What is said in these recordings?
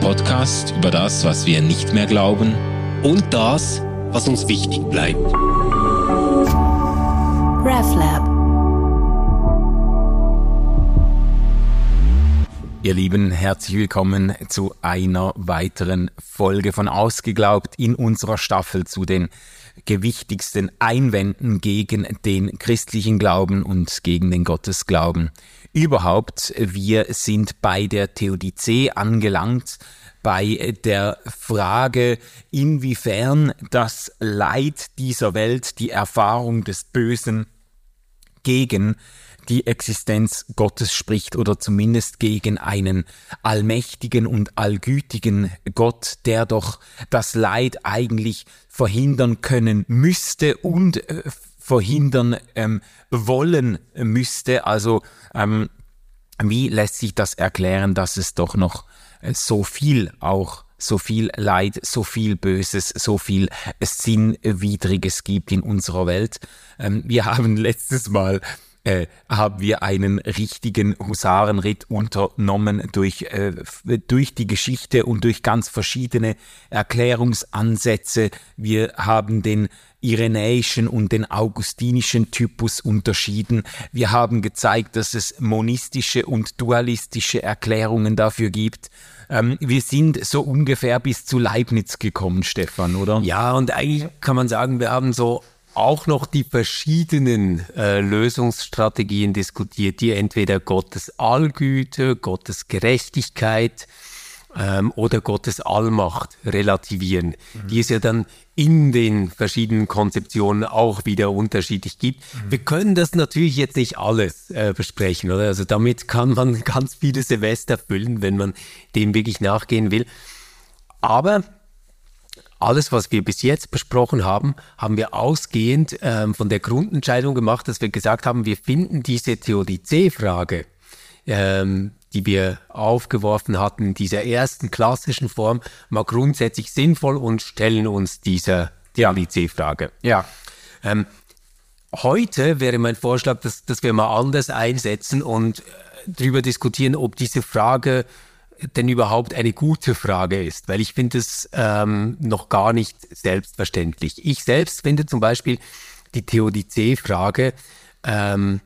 Podcast über das, was wir nicht mehr glauben und das, was uns wichtig bleibt. RefLab. Ihr Lieben, herzlich willkommen zu einer weiteren Folge von Ausgeglaubt in unserer Staffel zu den gewichtigsten Einwänden gegen den christlichen Glauben und gegen den Gottesglauben. Überhaupt, wir sind bei der Theodizee angelangt, bei der Frage, inwiefern das Leid dieser Welt, die Erfahrung des Bösen gegen die Existenz Gottes spricht oder zumindest gegen einen allmächtigen und allgütigen Gott, der doch das Leid eigentlich verhindern können müsste und äh, verhindern ähm, wollen müsste. Also ähm, wie lässt sich das erklären, dass es doch noch äh, so viel auch so viel Leid, so viel Böses, so viel Sinnwidriges gibt in unserer Welt. Ähm, wir haben letztes Mal äh, haben wir einen richtigen Husarenritt unternommen durch, äh, durch die Geschichte und durch ganz verschiedene Erklärungsansätze. Wir haben den irenäischen und den augustinischen Typus unterschieden. Wir haben gezeigt, dass es monistische und dualistische Erklärungen dafür gibt. Ähm, wir sind so ungefähr bis zu Leibniz gekommen, Stefan, oder? Ja, und eigentlich kann man sagen, wir haben so auch noch die verschiedenen äh, Lösungsstrategien diskutiert, die entweder Gottes Allgüte, Gottes Gerechtigkeit ähm, oder Gottes Allmacht relativieren, mhm. die es ja dann in den verschiedenen Konzeptionen auch wieder unterschiedlich gibt. Mhm. Wir können das natürlich jetzt nicht alles äh, besprechen, oder? Also damit kann man ganz viele Silvester füllen, wenn man dem wirklich nachgehen will. Aber alles, was wir bis jetzt besprochen haben, haben wir ausgehend ähm, von der Grundentscheidung gemacht, dass wir gesagt haben, wir finden diese Theodizee-Frage, ähm, die wir aufgeworfen hatten, dieser ersten klassischen Form, mal grundsätzlich sinnvoll und stellen uns dieser Theodizee-Frage. Ja. Ähm, heute wäre mein Vorschlag, dass, dass wir mal anders einsetzen und äh, darüber diskutieren, ob diese Frage denn überhaupt eine gute Frage ist, weil ich finde es ähm, noch gar nicht selbstverständlich. Ich selbst finde zum Beispiel die Theodizee-Frage ähm,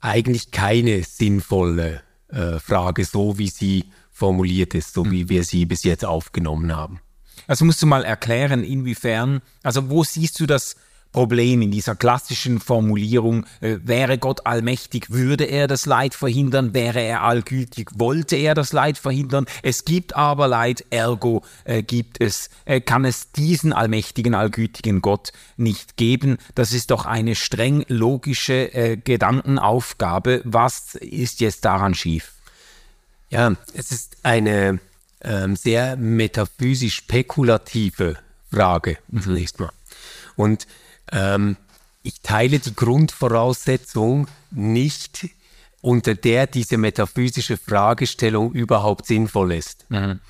eigentlich keine sinnvolle äh, Frage, so wie sie formuliert ist, so wie hm. wir sie bis jetzt aufgenommen haben. Also musst du mal erklären, inwiefern, also wo siehst du das Problem in dieser klassischen Formulierung, äh, wäre Gott allmächtig, würde er das Leid verhindern, wäre er allgültig, wollte er das Leid verhindern, es gibt aber Leid, ergo äh, gibt es, äh, kann es diesen allmächtigen, allgütigen Gott nicht geben. Das ist doch eine streng logische äh, Gedankenaufgabe. Was ist jetzt daran schief? Ja, es ist eine ähm, sehr metaphysisch spekulative Frage zunächst mal. Und ähm, ich teile die Grundvoraussetzung nicht, unter der diese metaphysische Fragestellung überhaupt sinnvoll ist. Mhm.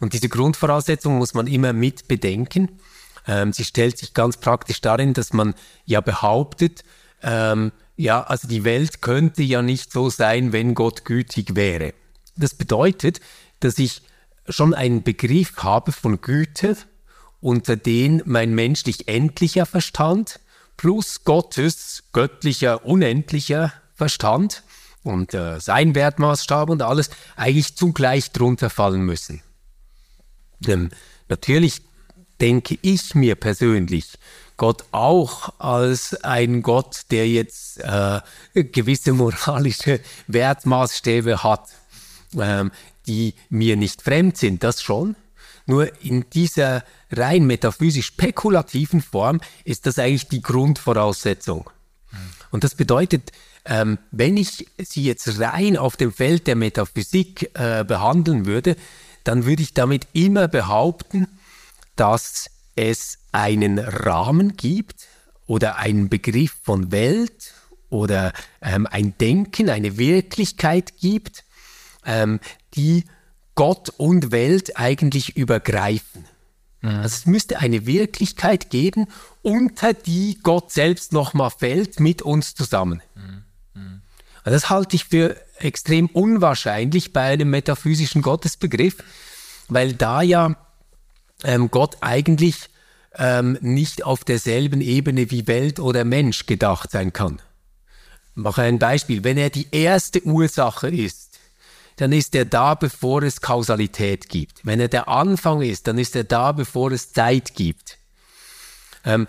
Und diese Grundvoraussetzung muss man immer mit bedenken. Ähm, sie stellt sich ganz praktisch darin, dass man ja behauptet, ähm, ja, also die Welt könnte ja nicht so sein, wenn Gott gütig wäre. Das bedeutet, dass ich schon einen Begriff habe von Güte, unter den mein menschlich endlicher Verstand plus Gottes göttlicher unendlicher Verstand und äh, sein Wertmaßstab und alles eigentlich zugleich drunter fallen müssen. Denn natürlich denke ich mir persönlich Gott auch als ein Gott, der jetzt äh, gewisse moralische Wertmaßstäbe hat, ähm, die mir nicht fremd sind, das schon. Nur in dieser rein metaphysisch spekulativen Form ist das eigentlich die Grundvoraussetzung. Und das bedeutet, ähm, wenn ich sie jetzt rein auf dem Feld der Metaphysik äh, behandeln würde, dann würde ich damit immer behaupten, dass es einen Rahmen gibt oder einen Begriff von Welt oder ähm, ein Denken, eine Wirklichkeit gibt, ähm, die Gott und Welt eigentlich übergreifen. Also es müsste eine Wirklichkeit geben, unter die Gott selbst nochmal fällt mit uns zusammen. Also das halte ich für extrem unwahrscheinlich bei einem metaphysischen Gottesbegriff. weil da ja ähm, Gott eigentlich ähm, nicht auf derselben Ebene wie Welt oder Mensch gedacht sein kann. Ich mache ein Beispiel. Wenn er die erste Ursache ist, dann ist er da, bevor es Kausalität gibt. Wenn er der Anfang ist, dann ist er da, bevor es Zeit gibt. Ähm,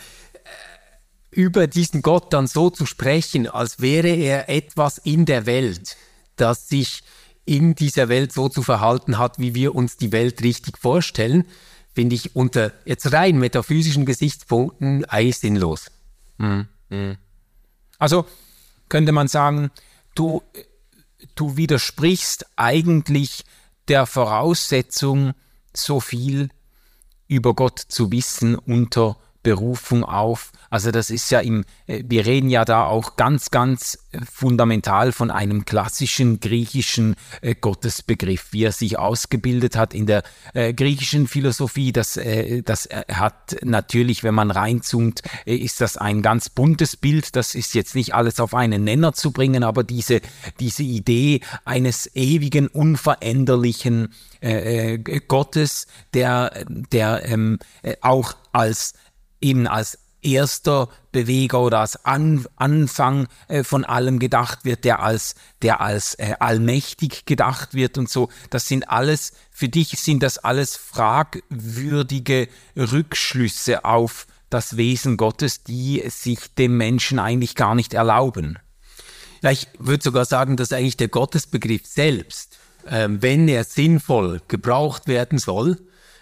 über diesen Gott dann so zu sprechen, als wäre er etwas in der Welt, das sich in dieser Welt so zu verhalten hat, wie wir uns die Welt richtig vorstellen, finde ich unter jetzt rein metaphysischen Gesichtspunkten eigentlich sinnlos. Mhm. Also könnte man sagen, du, du widersprichst eigentlich der Voraussetzung, so viel über Gott zu wissen unter Berufung auf. Also das ist ja im, äh, wir reden ja da auch ganz, ganz äh, fundamental von einem klassischen griechischen äh, Gottesbegriff, wie er sich ausgebildet hat in der griechischen Philosophie. Das, das hat natürlich, wenn man reinzoomt, ist das ein ganz buntes Bild. Das ist jetzt nicht alles auf einen Nenner zu bringen, aber diese, diese Idee eines ewigen, unveränderlichen Gottes, der, der ähm, auch als eben als erster Beweger oder als An Anfang äh, von allem gedacht wird, der als, der als äh, allmächtig gedacht wird und so. Das sind alles, für dich sind das alles fragwürdige Rückschlüsse auf das Wesen Gottes, die sich dem Menschen eigentlich gar nicht erlauben. Ich würde sogar sagen, dass eigentlich der Gottesbegriff selbst, ähm, wenn er sinnvoll gebraucht werden soll,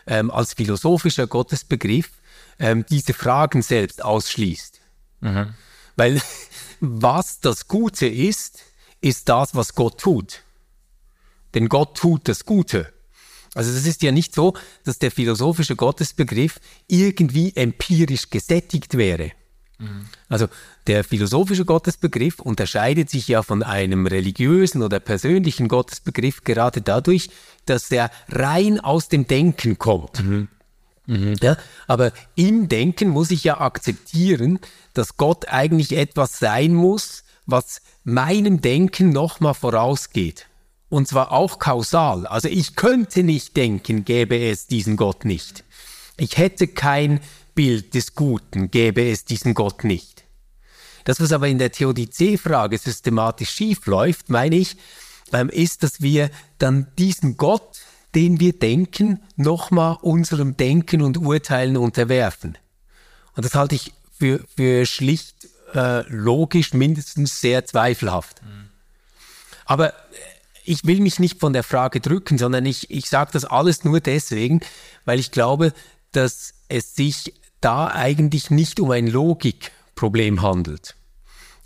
ähm, als philosophischer Gottesbegriff, ähm, diese Fragen selbst ausschließt. Mhm. Weil was das Gute ist, ist das, was Gott tut. Denn Gott tut das Gute. Also es ist ja nicht so, dass der philosophische Gottesbegriff irgendwie empirisch gesättigt wäre. Mhm. Also der philosophische Gottesbegriff unterscheidet sich ja von einem religiösen oder persönlichen Gottesbegriff gerade dadurch, dass er rein aus dem Denken kommt. Mhm. Mhm. Ja, aber im Denken muss ich ja akzeptieren, dass Gott eigentlich etwas sein muss, was meinem Denken nochmal vorausgeht. Und zwar auch kausal. Also ich könnte nicht denken, gäbe es diesen Gott nicht. Ich hätte kein Bild des Guten, gäbe es diesen Gott nicht. Das, was aber in der Theodizee-Frage systematisch schief läuft, meine ich, ist, dass wir dann diesen Gott den wir denken, nochmal unserem Denken und Urteilen unterwerfen. Und das halte ich für, für schlicht äh, logisch mindestens sehr zweifelhaft. Mhm. Aber ich will mich nicht von der Frage drücken, sondern ich, ich sage das alles nur deswegen, weil ich glaube, dass es sich da eigentlich nicht um ein Logikproblem handelt,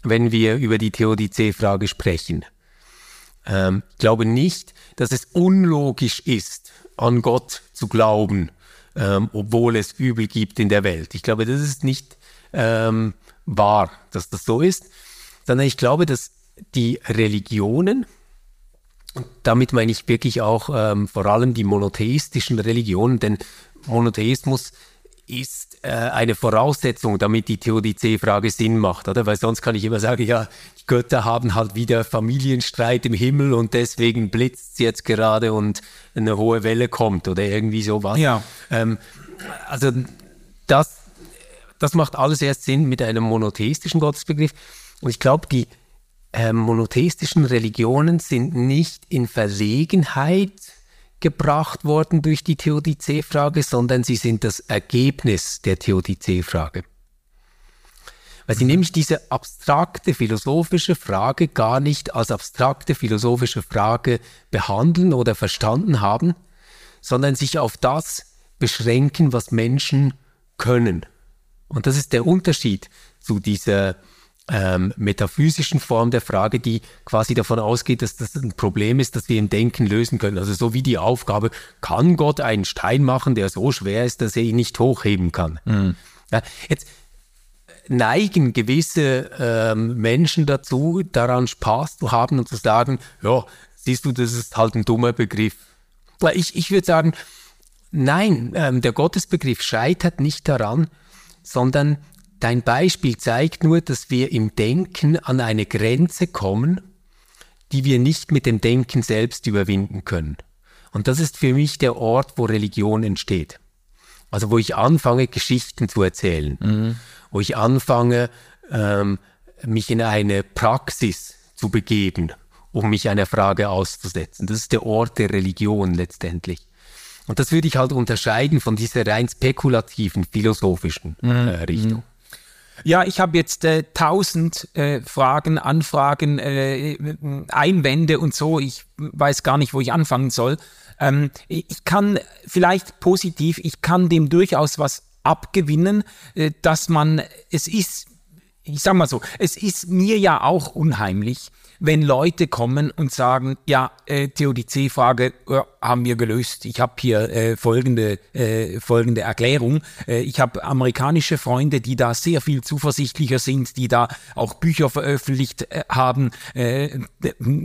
wenn wir über die Theodizee-Frage sprechen. Ähm, ich glaube nicht, dass es unlogisch ist, an Gott zu glauben, ähm, obwohl es Übel gibt in der Welt. Ich glaube, das ist nicht ähm, wahr, dass das so ist, sondern ich glaube, dass die Religionen, und damit meine ich wirklich auch ähm, vor allem die monotheistischen Religionen, denn Monotheismus ist äh, eine Voraussetzung, damit die Theodizee-Frage Sinn macht, oder? Weil sonst kann ich immer sagen, ja, die Götter haben halt wieder Familienstreit im Himmel und deswegen blitzt es jetzt gerade und eine hohe Welle kommt oder irgendwie sowas. Ja. Ähm, also das, das macht alles erst Sinn mit einem monotheistischen Gottesbegriff. Und ich glaube, die äh, monotheistischen Religionen sind nicht in Verlegenheit, gebracht worden durch die Theodizee-Frage, sondern sie sind das Ergebnis der Theodizee-Frage. Weil sie nämlich diese abstrakte philosophische Frage gar nicht als abstrakte philosophische Frage behandeln oder verstanden haben, sondern sich auf das beschränken, was Menschen können. Und das ist der Unterschied zu dieser ähm, metaphysischen Form der Frage, die quasi davon ausgeht, dass das ein Problem ist, das wir im Denken lösen können. Also so wie die Aufgabe, kann Gott einen Stein machen, der so schwer ist, dass er ihn nicht hochheben kann. Mhm. Ja, jetzt neigen gewisse ähm, Menschen dazu, daran Spaß zu haben und zu sagen, ja, siehst du, das ist halt ein dummer Begriff. Ich, ich würde sagen, nein, ähm, der Gottesbegriff scheitert nicht daran, sondern Dein Beispiel zeigt nur, dass wir im Denken an eine Grenze kommen, die wir nicht mit dem Denken selbst überwinden können. Und das ist für mich der Ort, wo Religion entsteht. Also wo ich anfange, Geschichten zu erzählen, mhm. wo ich anfange, ähm, mich in eine Praxis zu begeben, um mich einer Frage auszusetzen. Das ist der Ort der Religion letztendlich. Und das würde ich halt unterscheiden von dieser rein spekulativen, philosophischen äh, mhm. Richtung. Ja, ich habe jetzt äh, tausend äh, Fragen, Anfragen, äh, Einwände und so. Ich weiß gar nicht, wo ich anfangen soll. Ähm, ich kann vielleicht positiv, ich kann dem durchaus was abgewinnen, äh, dass man, es ist, ich sag mal so, es ist mir ja auch unheimlich, wenn Leute kommen und sagen, ja, äh, Theodizee-Frage äh, haben wir gelöst. Ich habe hier äh, folgende, äh, folgende Erklärung. Äh, ich habe amerikanische Freunde, die da sehr viel zuversichtlicher sind, die da auch Bücher veröffentlicht äh, haben, äh,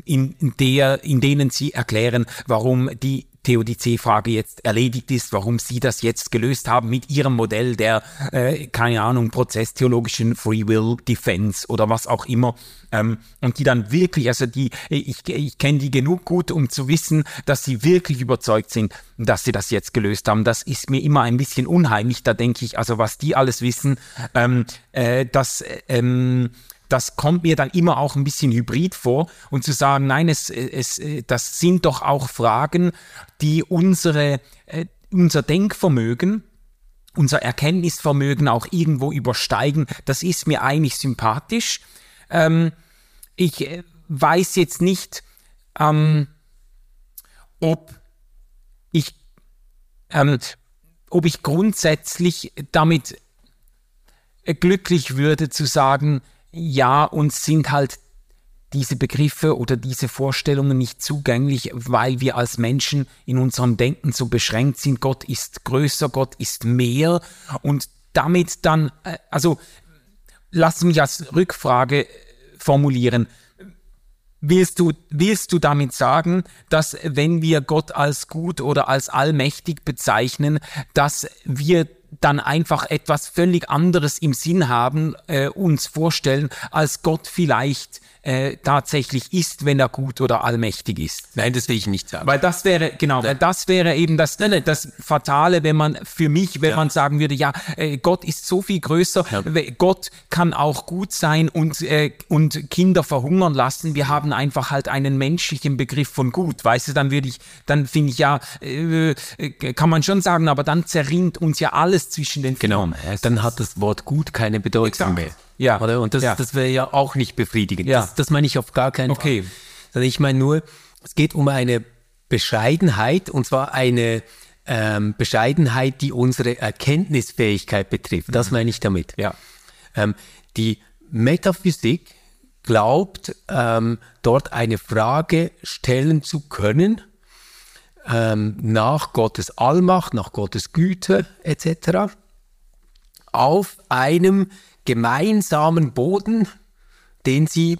in, der, in denen sie erklären, warum die Theodizee-Frage jetzt erledigt ist, warum Sie das jetzt gelöst haben mit Ihrem Modell der, äh, keine Ahnung, prozesstheologischen Free Will Defense oder was auch immer. Ähm, und die dann wirklich, also die, ich, ich kenne die genug gut, um zu wissen, dass sie wirklich überzeugt sind, dass sie das jetzt gelöst haben. Das ist mir immer ein bisschen unheimlich. Da denke ich, also was die alles wissen, ähm, äh, das, ähm, das kommt mir dann immer auch ein bisschen hybrid vor und zu sagen, nein, es, es, das sind doch auch Fragen, die unsere, äh, unser Denkvermögen, unser Erkenntnisvermögen auch irgendwo übersteigen. Das ist mir eigentlich sympathisch. Ähm, ich äh, weiß jetzt nicht, ähm, ob ich, ähm, ob ich grundsätzlich damit glücklich würde zu sagen, ja, uns sind halt diese Begriffe oder diese Vorstellungen nicht zugänglich, weil wir als Menschen in unserem Denken so beschränkt sind. Gott ist größer, Gott ist mehr und damit dann, äh, also lass mich als Rückfrage formulieren. Willst du, willst du damit sagen, dass wenn wir Gott als gut oder als allmächtig bezeichnen, dass wir dann einfach etwas völlig anderes im Sinn haben, äh, uns vorstellen, als Gott vielleicht äh, tatsächlich ist, wenn er gut oder allmächtig ist. Nein, das will ich nicht sagen. Weil das wäre, genau, ja. das wäre eben das, nein, nein. das Fatale, wenn man für mich, wenn ja. man sagen würde, ja, äh, Gott ist so viel größer, ja. Gott kann auch gut sein und, äh, und Kinder verhungern lassen. Wir haben einfach halt einen menschlichen Begriff von gut. Weißt du, dann würde ich, dann finde ich ja, äh, äh, kann man schon sagen, aber dann zerrinnt uns ja alles zwischen den Genau, dann hat das Wort gut keine Bedeutung Exakt. mehr. Ja. Oder? Und das, ja. das wäre ja auch nicht befriedigend. Ja. Das, das meine ich auf gar keinen okay. Fall. Sondern ich meine nur, es geht um eine Bescheidenheit und zwar eine ähm, Bescheidenheit, die unsere Erkenntnisfähigkeit betrifft. Das mhm. meine ich damit. Ja. Ähm, die Metaphysik glaubt, ähm, dort eine Frage stellen zu können ähm, nach Gottes Allmacht, nach Gottes Güte etc. auf einem gemeinsamen Boden, den sie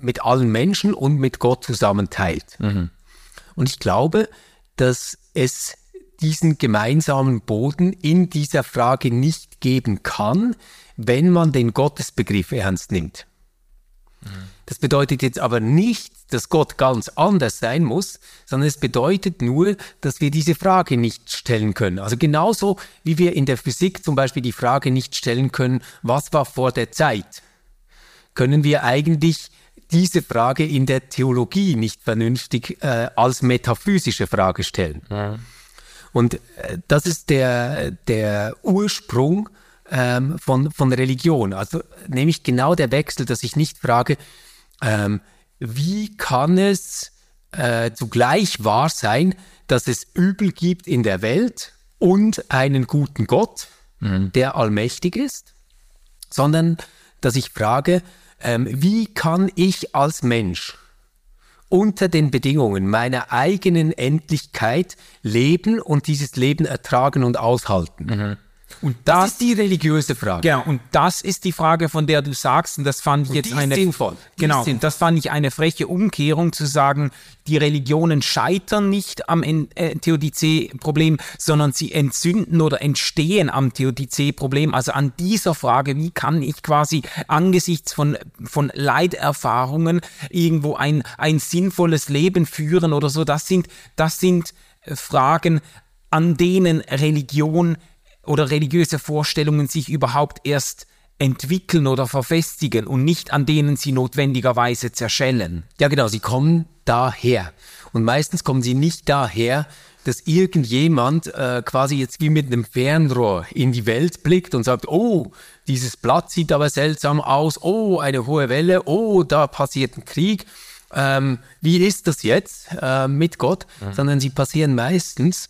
mit allen Menschen und mit Gott zusammen teilt. Mhm. Und ich glaube, dass es diesen gemeinsamen Boden in dieser Frage nicht geben kann, wenn man den Gottesbegriff ernst nimmt. Mhm. Das bedeutet jetzt aber nicht, dass Gott ganz anders sein muss, sondern es bedeutet nur, dass wir diese Frage nicht stellen können. Also genauso wie wir in der Physik zum Beispiel die Frage nicht stellen können, was war vor der Zeit, können wir eigentlich diese Frage in der Theologie nicht vernünftig äh, als metaphysische Frage stellen. Ja. Und äh, das ist der, der Ursprung ähm, von, von Religion. Also nämlich genau der Wechsel, dass ich nicht frage, ähm, wie kann es äh, zugleich wahr sein, dass es Übel gibt in der Welt und einen guten Gott, mhm. der allmächtig ist, sondern dass ich frage, ähm, wie kann ich als Mensch unter den Bedingungen meiner eigenen Endlichkeit leben und dieses Leben ertragen und aushalten? Mhm. Und das, das, ist die religiöse Frage. Genau, und das ist die Frage, von der du sagst, und das fand ich jetzt eine. Sinnvoll. genau, das fand ich eine freche Umkehrung zu sagen, die Religionen scheitern nicht am äh, Theodizee-Problem, sondern sie entzünden oder entstehen am Theodizee-Problem. Also an dieser Frage, wie kann ich quasi angesichts von, von Leiterfahrungen irgendwo ein, ein sinnvolles Leben führen oder so, das sind, das sind äh, Fragen, an denen Religion oder religiöse Vorstellungen sich überhaupt erst entwickeln oder verfestigen und nicht an denen sie notwendigerweise zerschellen. Ja, genau, sie kommen daher. Und meistens kommen sie nicht daher, dass irgendjemand äh, quasi jetzt wie mit einem Fernrohr in die Welt blickt und sagt, oh, dieses Blatt sieht aber seltsam aus, oh, eine hohe Welle, oh, da passiert ein Krieg. Ähm, wie ist das jetzt äh, mit Gott? Mhm. Sondern sie passieren meistens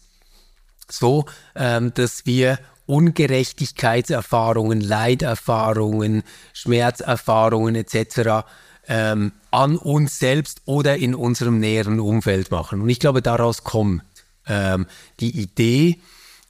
so, ähm, dass wir Ungerechtigkeitserfahrungen, Leiderfahrungen, Schmerzerfahrungen etc. Ähm, an uns selbst oder in unserem näheren Umfeld machen. Und ich glaube, daraus kommt ähm, die Idee,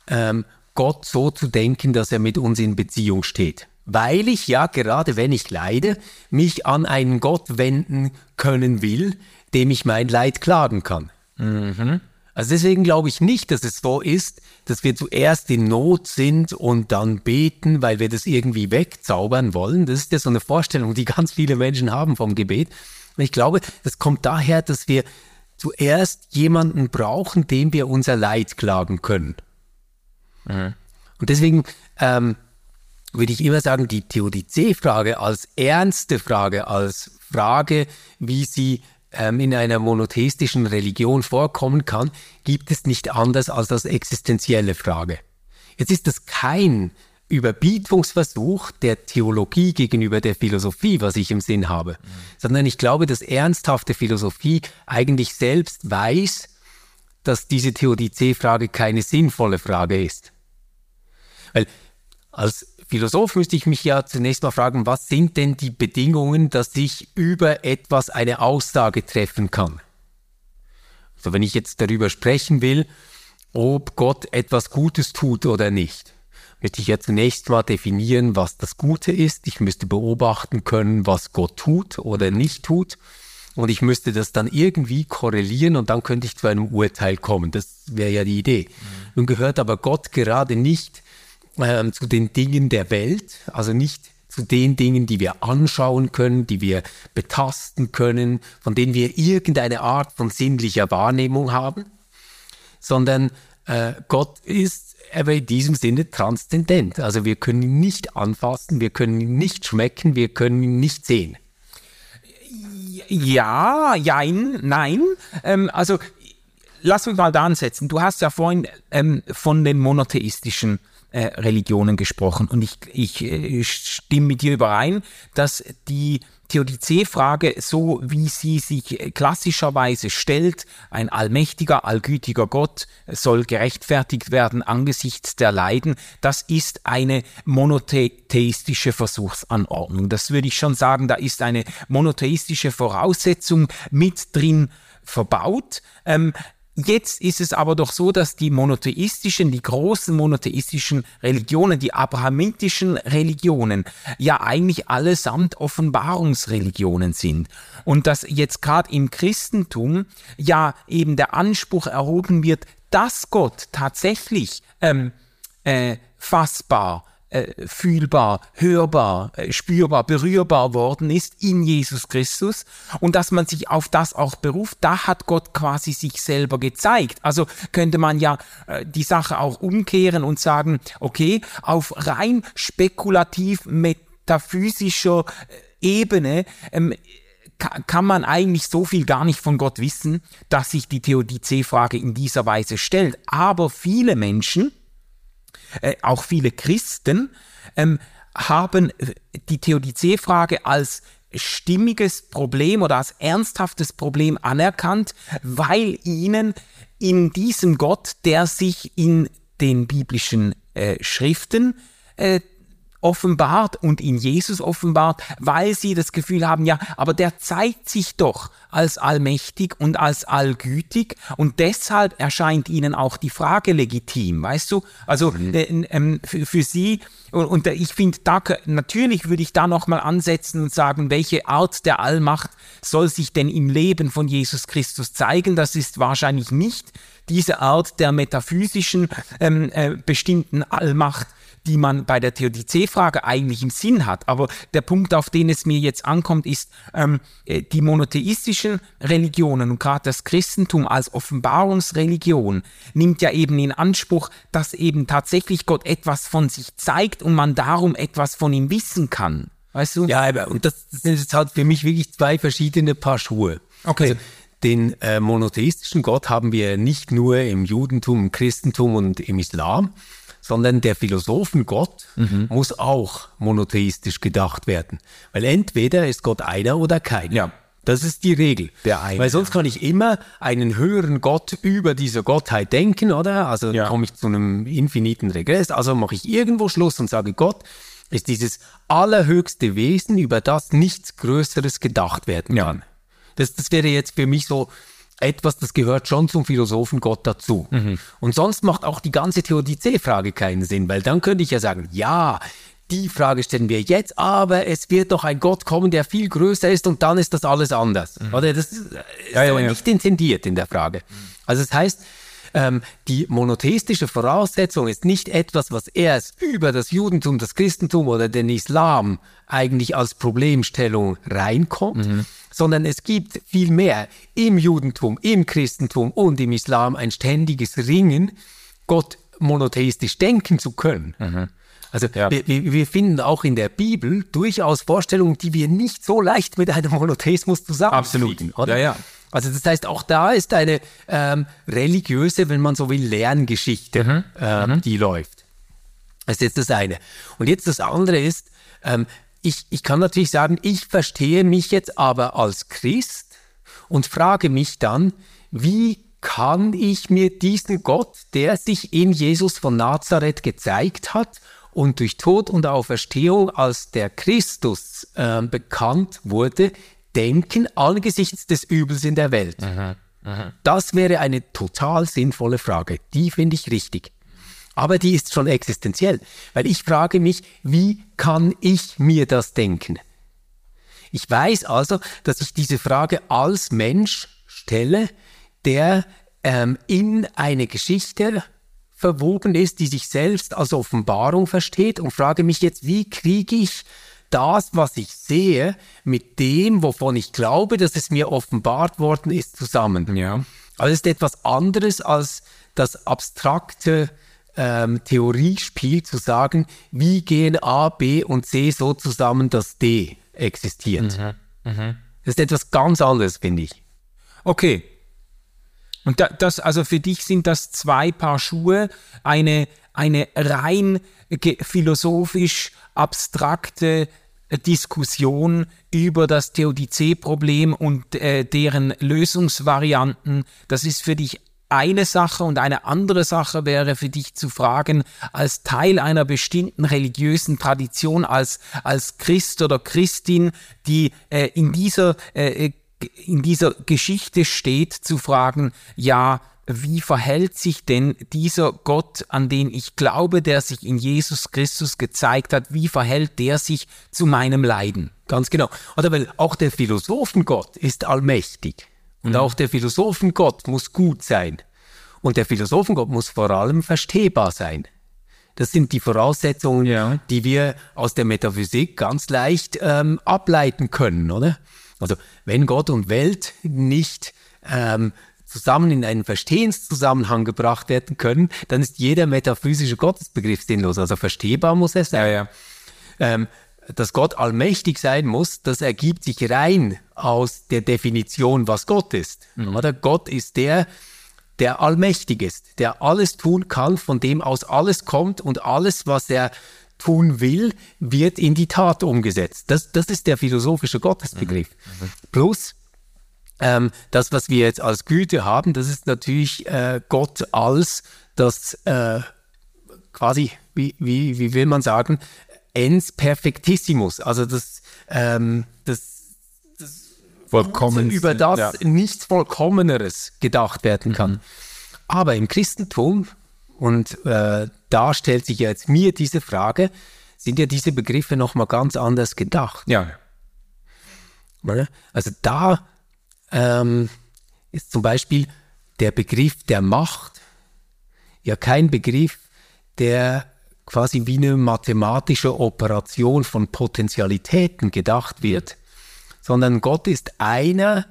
ähm, Gott so zu denken, dass er mit uns in Beziehung steht. Weil ich ja, gerade wenn ich leide, mich an einen Gott wenden können will, dem ich mein Leid klagen kann. Mhm. Also deswegen glaube ich nicht, dass es so ist, dass wir zuerst in Not sind und dann beten, weil wir das irgendwie wegzaubern wollen. Das ist ja so eine Vorstellung, die ganz viele Menschen haben vom Gebet. Und ich glaube, das kommt daher, dass wir zuerst jemanden brauchen, dem wir unser Leid klagen können. Mhm. Und deswegen ähm, würde ich immer sagen, die Theodizee-Frage als ernste Frage, als Frage, wie sie ähm, in einer monotheistischen Religion vorkommen kann, gibt es nicht anders als als existenzielle Frage. Jetzt ist das kein Überbietungsversuch der Theologie gegenüber der Philosophie, was ich im Sinn habe, mhm. sondern ich glaube, dass ernsthafte Philosophie eigentlich selbst weiß, dass diese Theodizee-Frage keine sinnvolle Frage ist. Weil als Philosoph müsste ich mich ja zunächst mal fragen, was sind denn die Bedingungen, dass ich über etwas eine Aussage treffen kann? Also wenn ich jetzt darüber sprechen will, ob Gott etwas Gutes tut oder nicht, müsste ich ja zunächst mal definieren, was das Gute ist. Ich müsste beobachten können, was Gott tut oder nicht tut. Und ich müsste das dann irgendwie korrelieren und dann könnte ich zu einem Urteil kommen. Das wäre ja die Idee. Mhm. Nun gehört aber Gott gerade nicht ähm, zu den Dingen der Welt, also nicht zu den Dingen, die wir anschauen können, die wir betasten können, von denen wir irgendeine Art von sinnlicher Wahrnehmung haben, sondern äh, Gott ist aber in diesem Sinne transzendent. Also wir können ihn nicht anfassen, wir können ihn nicht schmecken, wir können ihn nicht sehen. Ja, jein, nein. Ähm, also lass uns mal da ansetzen. Du hast ja vorhin ähm, von den monotheistischen äh, Religionen gesprochen. Und ich, ich äh, stimme mit dir überein, dass die Theodizee-Frage, so wie sie sich klassischerweise stellt, ein allmächtiger, allgütiger Gott soll gerechtfertigt werden angesichts der Leiden, das ist eine monotheistische Versuchsanordnung. Das würde ich schon sagen, da ist eine monotheistische Voraussetzung mit drin verbaut. Ähm, Jetzt ist es aber doch so, dass die monotheistischen, die großen monotheistischen Religionen, die abrahamitischen Religionen, ja eigentlich allesamt Offenbarungsreligionen sind. Und dass jetzt gerade im Christentum ja eben der Anspruch erhoben wird, dass Gott tatsächlich ähm, äh, fassbar, äh, fühlbar, hörbar, äh, spürbar, berührbar worden ist in Jesus Christus und dass man sich auf das auch beruft, da hat Gott quasi sich selber gezeigt. Also könnte man ja äh, die Sache auch umkehren und sagen, okay, auf rein spekulativ metaphysischer äh, Ebene ähm, kann man eigentlich so viel gar nicht von Gott wissen, dass sich die Theodizee-Frage in dieser Weise stellt. Aber viele Menschen, äh, auch viele Christen, ähm, haben äh, die Theodizee-Frage als stimmiges Problem oder als ernsthaftes Problem anerkannt, weil ihnen in diesem Gott, der sich in den biblischen äh, Schriften äh, offenbart und in Jesus offenbart, weil sie das Gefühl haben, ja, aber der zeigt sich doch als allmächtig und als allgütig und deshalb erscheint ihnen auch die Frage legitim, weißt du? Also mhm. äh, äh, für, für sie und, und ich finde, da natürlich würde ich da nochmal ansetzen und sagen, welche Art der Allmacht soll sich denn im Leben von Jesus Christus zeigen? Das ist wahrscheinlich nicht diese Art der metaphysischen ähm, äh, bestimmten Allmacht, die man bei der Theodizee-Frage eigentlich im Sinn hat. Aber der Punkt, auf den es mir jetzt ankommt, ist, ähm, äh, die monotheistischen Religionen und gerade das Christentum als Offenbarungsreligion nimmt ja eben in Anspruch, dass eben tatsächlich Gott etwas von sich zeigt und man darum etwas von ihm wissen kann. Weißt du? Ja, aber, und das, das sind jetzt halt für mich wirklich zwei verschiedene Paar Schuhe. Okay. Also, den äh, monotheistischen Gott haben wir nicht nur im Judentum, im Christentum und im Islam, sondern der Philosophengott mhm. muss auch monotheistisch gedacht werden. Weil entweder ist Gott einer oder keiner. Ja. Das ist die Regel. Der eine. Weil sonst kann ich immer einen höheren Gott über diese Gottheit denken, oder? Also ja. komme ich zu einem infiniten Regress. Also mache ich irgendwo Schluss und sage, Gott ist dieses allerhöchste Wesen, über das nichts Größeres gedacht werden kann. Ja. Das, das wäre jetzt für mich so etwas, das gehört schon zum Philosophen Gott dazu. Mhm. Und sonst macht auch die ganze Theodizee-Frage keinen Sinn, weil dann könnte ich ja sagen, ja, die Frage stellen wir jetzt, aber es wird doch ein Gott kommen, der viel größer ist und dann ist das alles anders. Mhm. Oder das ist, ja, ja, ja. nicht intendiert in der Frage. Also das heißt, ähm, die monotheistische Voraussetzung ist nicht etwas, was erst über das Judentum, das Christentum oder den Islam eigentlich als Problemstellung reinkommt, mhm sondern es gibt viel mehr im Judentum, im Christentum und im Islam ein ständiges Ringen, Gott monotheistisch denken zu können. Mhm. Also ja. wir, wir, finden auch in der Bibel durchaus Vorstellungen, die wir nicht so leicht mit einem Monotheismus zusammenfügen. Absolut. Oder? Ja, ja. Also das heißt, auch da ist eine ähm, religiöse, wenn man so will, Lerngeschichte, mhm. Äh, mhm. die läuft. Das ist jetzt das eine. Und jetzt das andere ist, ähm, ich, ich kann natürlich sagen, ich verstehe mich jetzt aber als Christ und frage mich dann, wie kann ich mir diesen Gott, der sich in Jesus von Nazareth gezeigt hat und durch Tod und Auferstehung als der Christus äh, bekannt wurde, denken angesichts des Übels in der Welt? Aha, aha. Das wäre eine total sinnvolle Frage. Die finde ich richtig. Aber die ist schon existenziell, weil ich frage mich, wie kann ich mir das denken? Ich weiß also, dass ich diese Frage als Mensch stelle, der ähm, in eine Geschichte verwoben ist, die sich selbst als Offenbarung versteht und frage mich jetzt, wie kriege ich das, was ich sehe, mit dem, wovon ich glaube, dass es mir offenbart worden ist, zusammen. Ja. Also es ist etwas anderes als das abstrakte ähm, Theoriespiel zu sagen, wie gehen A, B und C so zusammen, dass D existiert. Mhm. Mhm. Das ist etwas ganz anderes, finde ich. Okay. Und da, das, also für dich sind das zwei Paar Schuhe, eine, eine rein philosophisch abstrakte Diskussion über das Theodizee-Problem und äh, deren Lösungsvarianten. Das ist für dich eine Sache und eine andere Sache wäre für dich zu fragen, als Teil einer bestimmten religiösen Tradition, als, als Christ oder Christin, die äh, in dieser, äh, in dieser Geschichte steht, zu fragen, ja, wie verhält sich denn dieser Gott, an den ich glaube, der sich in Jesus Christus gezeigt hat, wie verhält der sich zu meinem Leiden? Ganz genau. Oder weil auch der Philosophengott ist allmächtig. Und mhm. auch der Philosophengott muss gut sein. Und der Philosophengott muss vor allem verstehbar sein. Das sind die Voraussetzungen, ja. die wir aus der Metaphysik ganz leicht ähm, ableiten können, oder? Also wenn Gott und Welt nicht ähm, zusammen in einen Verstehenszusammenhang gebracht werden können, dann ist jeder metaphysische Gottesbegriff sinnlos. Also verstehbar muss er sein. Ähm, dass Gott allmächtig sein muss, das ergibt sich rein aus der Definition, was Gott ist. Mhm. Oder? Gott ist der, der allmächtig ist, der alles tun kann, von dem aus alles kommt und alles, was er tun will, wird in die Tat umgesetzt. Das, das ist der philosophische Gottesbegriff. Mhm. Mhm. Plus, ähm, das, was wir jetzt als Güte haben, das ist natürlich äh, Gott als das äh, quasi, wie, wie, wie will man sagen, ens perfectissimus, also das, ähm, das, das über das ja. nichts Vollkommeneres gedacht werden kann. Aber im Christentum, und äh, da stellt sich jetzt mir diese Frage, sind ja diese Begriffe nochmal ganz anders gedacht. Ja. Also da ähm, ist zum Beispiel der Begriff der Macht ja kein Begriff, der quasi wie eine mathematische Operation von Potentialitäten gedacht wird, sondern Gott ist einer,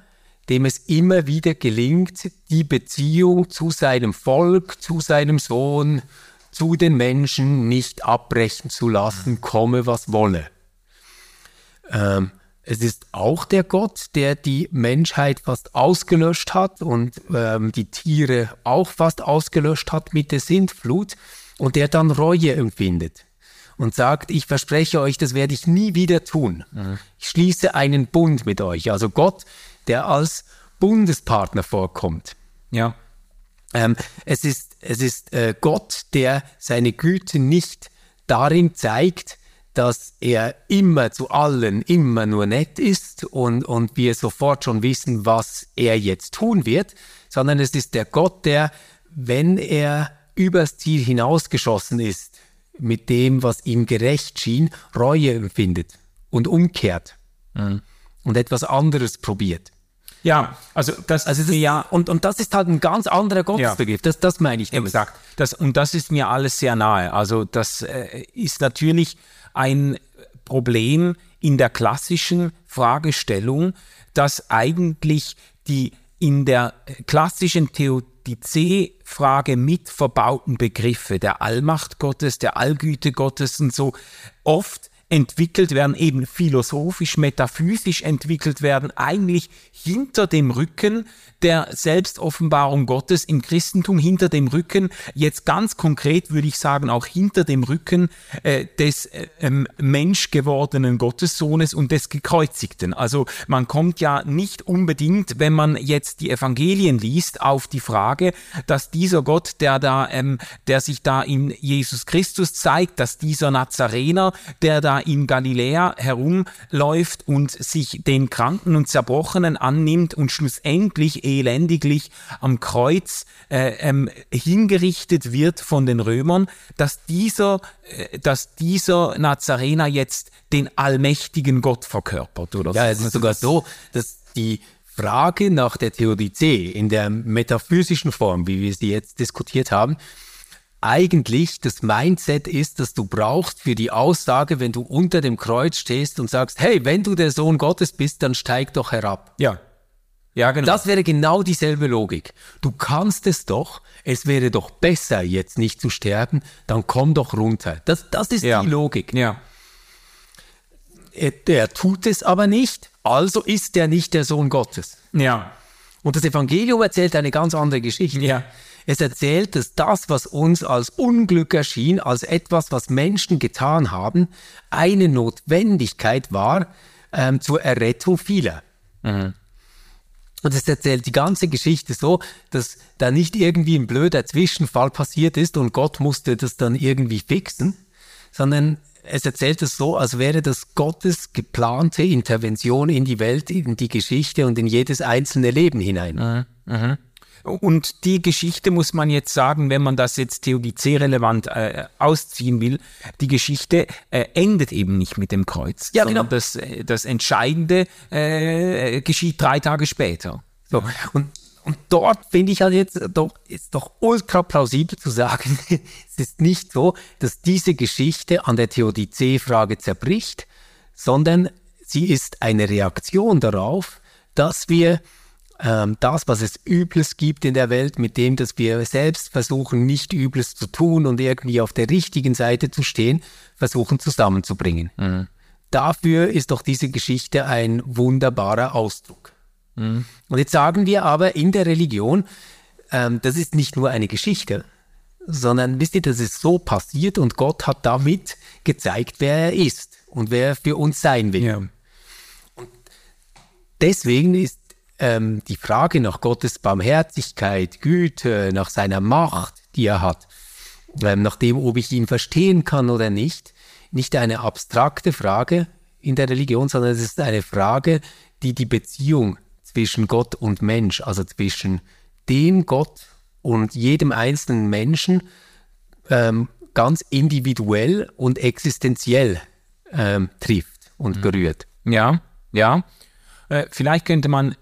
dem es immer wieder gelingt, die Beziehung zu seinem Volk, zu seinem Sohn, zu den Menschen nicht abbrechen zu lassen, komme was wolle. Ähm, es ist auch der Gott, der die Menschheit fast ausgelöscht hat und ähm, die Tiere auch fast ausgelöscht hat mit der Sintflut und der dann Reue empfindet und sagt, ich verspreche euch, das werde ich nie wieder tun. Mhm. Ich schließe einen Bund mit euch. Also Gott, der als Bundespartner vorkommt. Ja. Ähm, es ist, es ist äh, Gott, der seine Güte nicht darin zeigt, dass er immer zu allen immer nur nett ist und, und wir sofort schon wissen, was er jetzt tun wird, sondern es ist der Gott, der, wenn er übers Ziel hinausgeschossen ist, mit dem, was ihm gerecht schien, Reue empfindet und umkehrt mhm. und etwas anderes probiert. Ja, also das, also das ja und, und das ist halt ein ganz anderer Gottesbegriff. Ja. Das, das meine ich. Exakt. Das, und das ist mir alles sehr nahe. Also das äh, ist natürlich ein Problem in der klassischen Fragestellung, dass eigentlich die in der klassischen Theodizee-Frage mit verbauten Begriffe der Allmacht Gottes, der Allgüte Gottes und so oft entwickelt werden, eben philosophisch, metaphysisch entwickelt werden, eigentlich hinter dem Rücken der Selbstoffenbarung Gottes im Christentum, hinter dem Rücken, jetzt ganz konkret würde ich sagen, auch hinter dem Rücken äh, des äh, ähm, menschgewordenen Gottessohnes und des Gekreuzigten. Also man kommt ja nicht unbedingt, wenn man jetzt die Evangelien liest, auf die Frage, dass dieser Gott, der da, ähm, der sich da in Jesus Christus zeigt, dass dieser Nazarener, der da in Galiläa herumläuft und sich den Kranken und Zerbrochenen annimmt und schlussendlich elendiglich am Kreuz äh, ähm, hingerichtet wird von den Römern, dass dieser, äh, dass dieser Nazarener jetzt den allmächtigen Gott verkörpert, oder? Ja, es ist sogar so, dass die Frage nach der Theodizee in der metaphysischen Form, wie wir sie jetzt diskutiert haben, eigentlich das Mindset ist, dass du brauchst für die Aussage, wenn du unter dem Kreuz stehst und sagst, hey, wenn du der Sohn Gottes bist, dann steig doch herab. Ja. Ja, genau. Das wäre genau dieselbe Logik. Du kannst es doch, es wäre doch besser, jetzt nicht zu sterben, dann komm doch runter. Das, das ist ja. die Logik. Ja. Er, er tut es aber nicht, also ist er nicht der Sohn Gottes. Ja. Und das Evangelium erzählt eine ganz andere Geschichte. Ja. Es erzählt, dass das, was uns als Unglück erschien, als etwas, was Menschen getan haben, eine Notwendigkeit war ähm, zur Errettung vieler. Mhm. Und es erzählt die ganze Geschichte so, dass da nicht irgendwie ein blöder Zwischenfall passiert ist und Gott musste das dann irgendwie fixen, sondern es erzählt es so, als wäre das Gottes geplante Intervention in die Welt, in die Geschichte und in jedes einzelne Leben hinein. Mhm. Mhm. Und die Geschichte muss man jetzt sagen, wenn man das jetzt theodizee-relevant äh, ausziehen will, die Geschichte äh, endet eben nicht mit dem Kreuz. Ja, genau. Das, äh, das Entscheidende äh, geschieht drei Tage später. So. Und, und dort finde ich halt jetzt doch, ist doch ultra plausibel zu sagen, es ist nicht so, dass diese Geschichte an der Theodizee-Frage zerbricht, sondern sie ist eine Reaktion darauf, dass wir ähm, das, was es Übles gibt in der Welt, mit dem, dass wir selbst versuchen, nicht Übles zu tun und irgendwie auf der richtigen Seite zu stehen, versuchen zusammenzubringen. Mhm. Dafür ist doch diese Geschichte ein wunderbarer Ausdruck. Mhm. Und jetzt sagen wir aber in der Religion, ähm, das ist nicht nur eine Geschichte, sondern wisst ihr, das ist so passiert und Gott hat damit gezeigt, wer er ist und wer er für uns sein will. Ja. Und deswegen ist ähm, die Frage nach Gottes Barmherzigkeit, Güte, nach seiner Macht, die er hat, ähm, nach dem, ob ich ihn verstehen kann oder nicht, nicht eine abstrakte Frage in der Religion, sondern es ist eine Frage, die die Beziehung zwischen Gott und Mensch, also zwischen dem Gott und jedem einzelnen Menschen ähm, ganz individuell und existenziell ähm, trifft und mhm. berührt. Ja, ja. Äh, vielleicht könnte man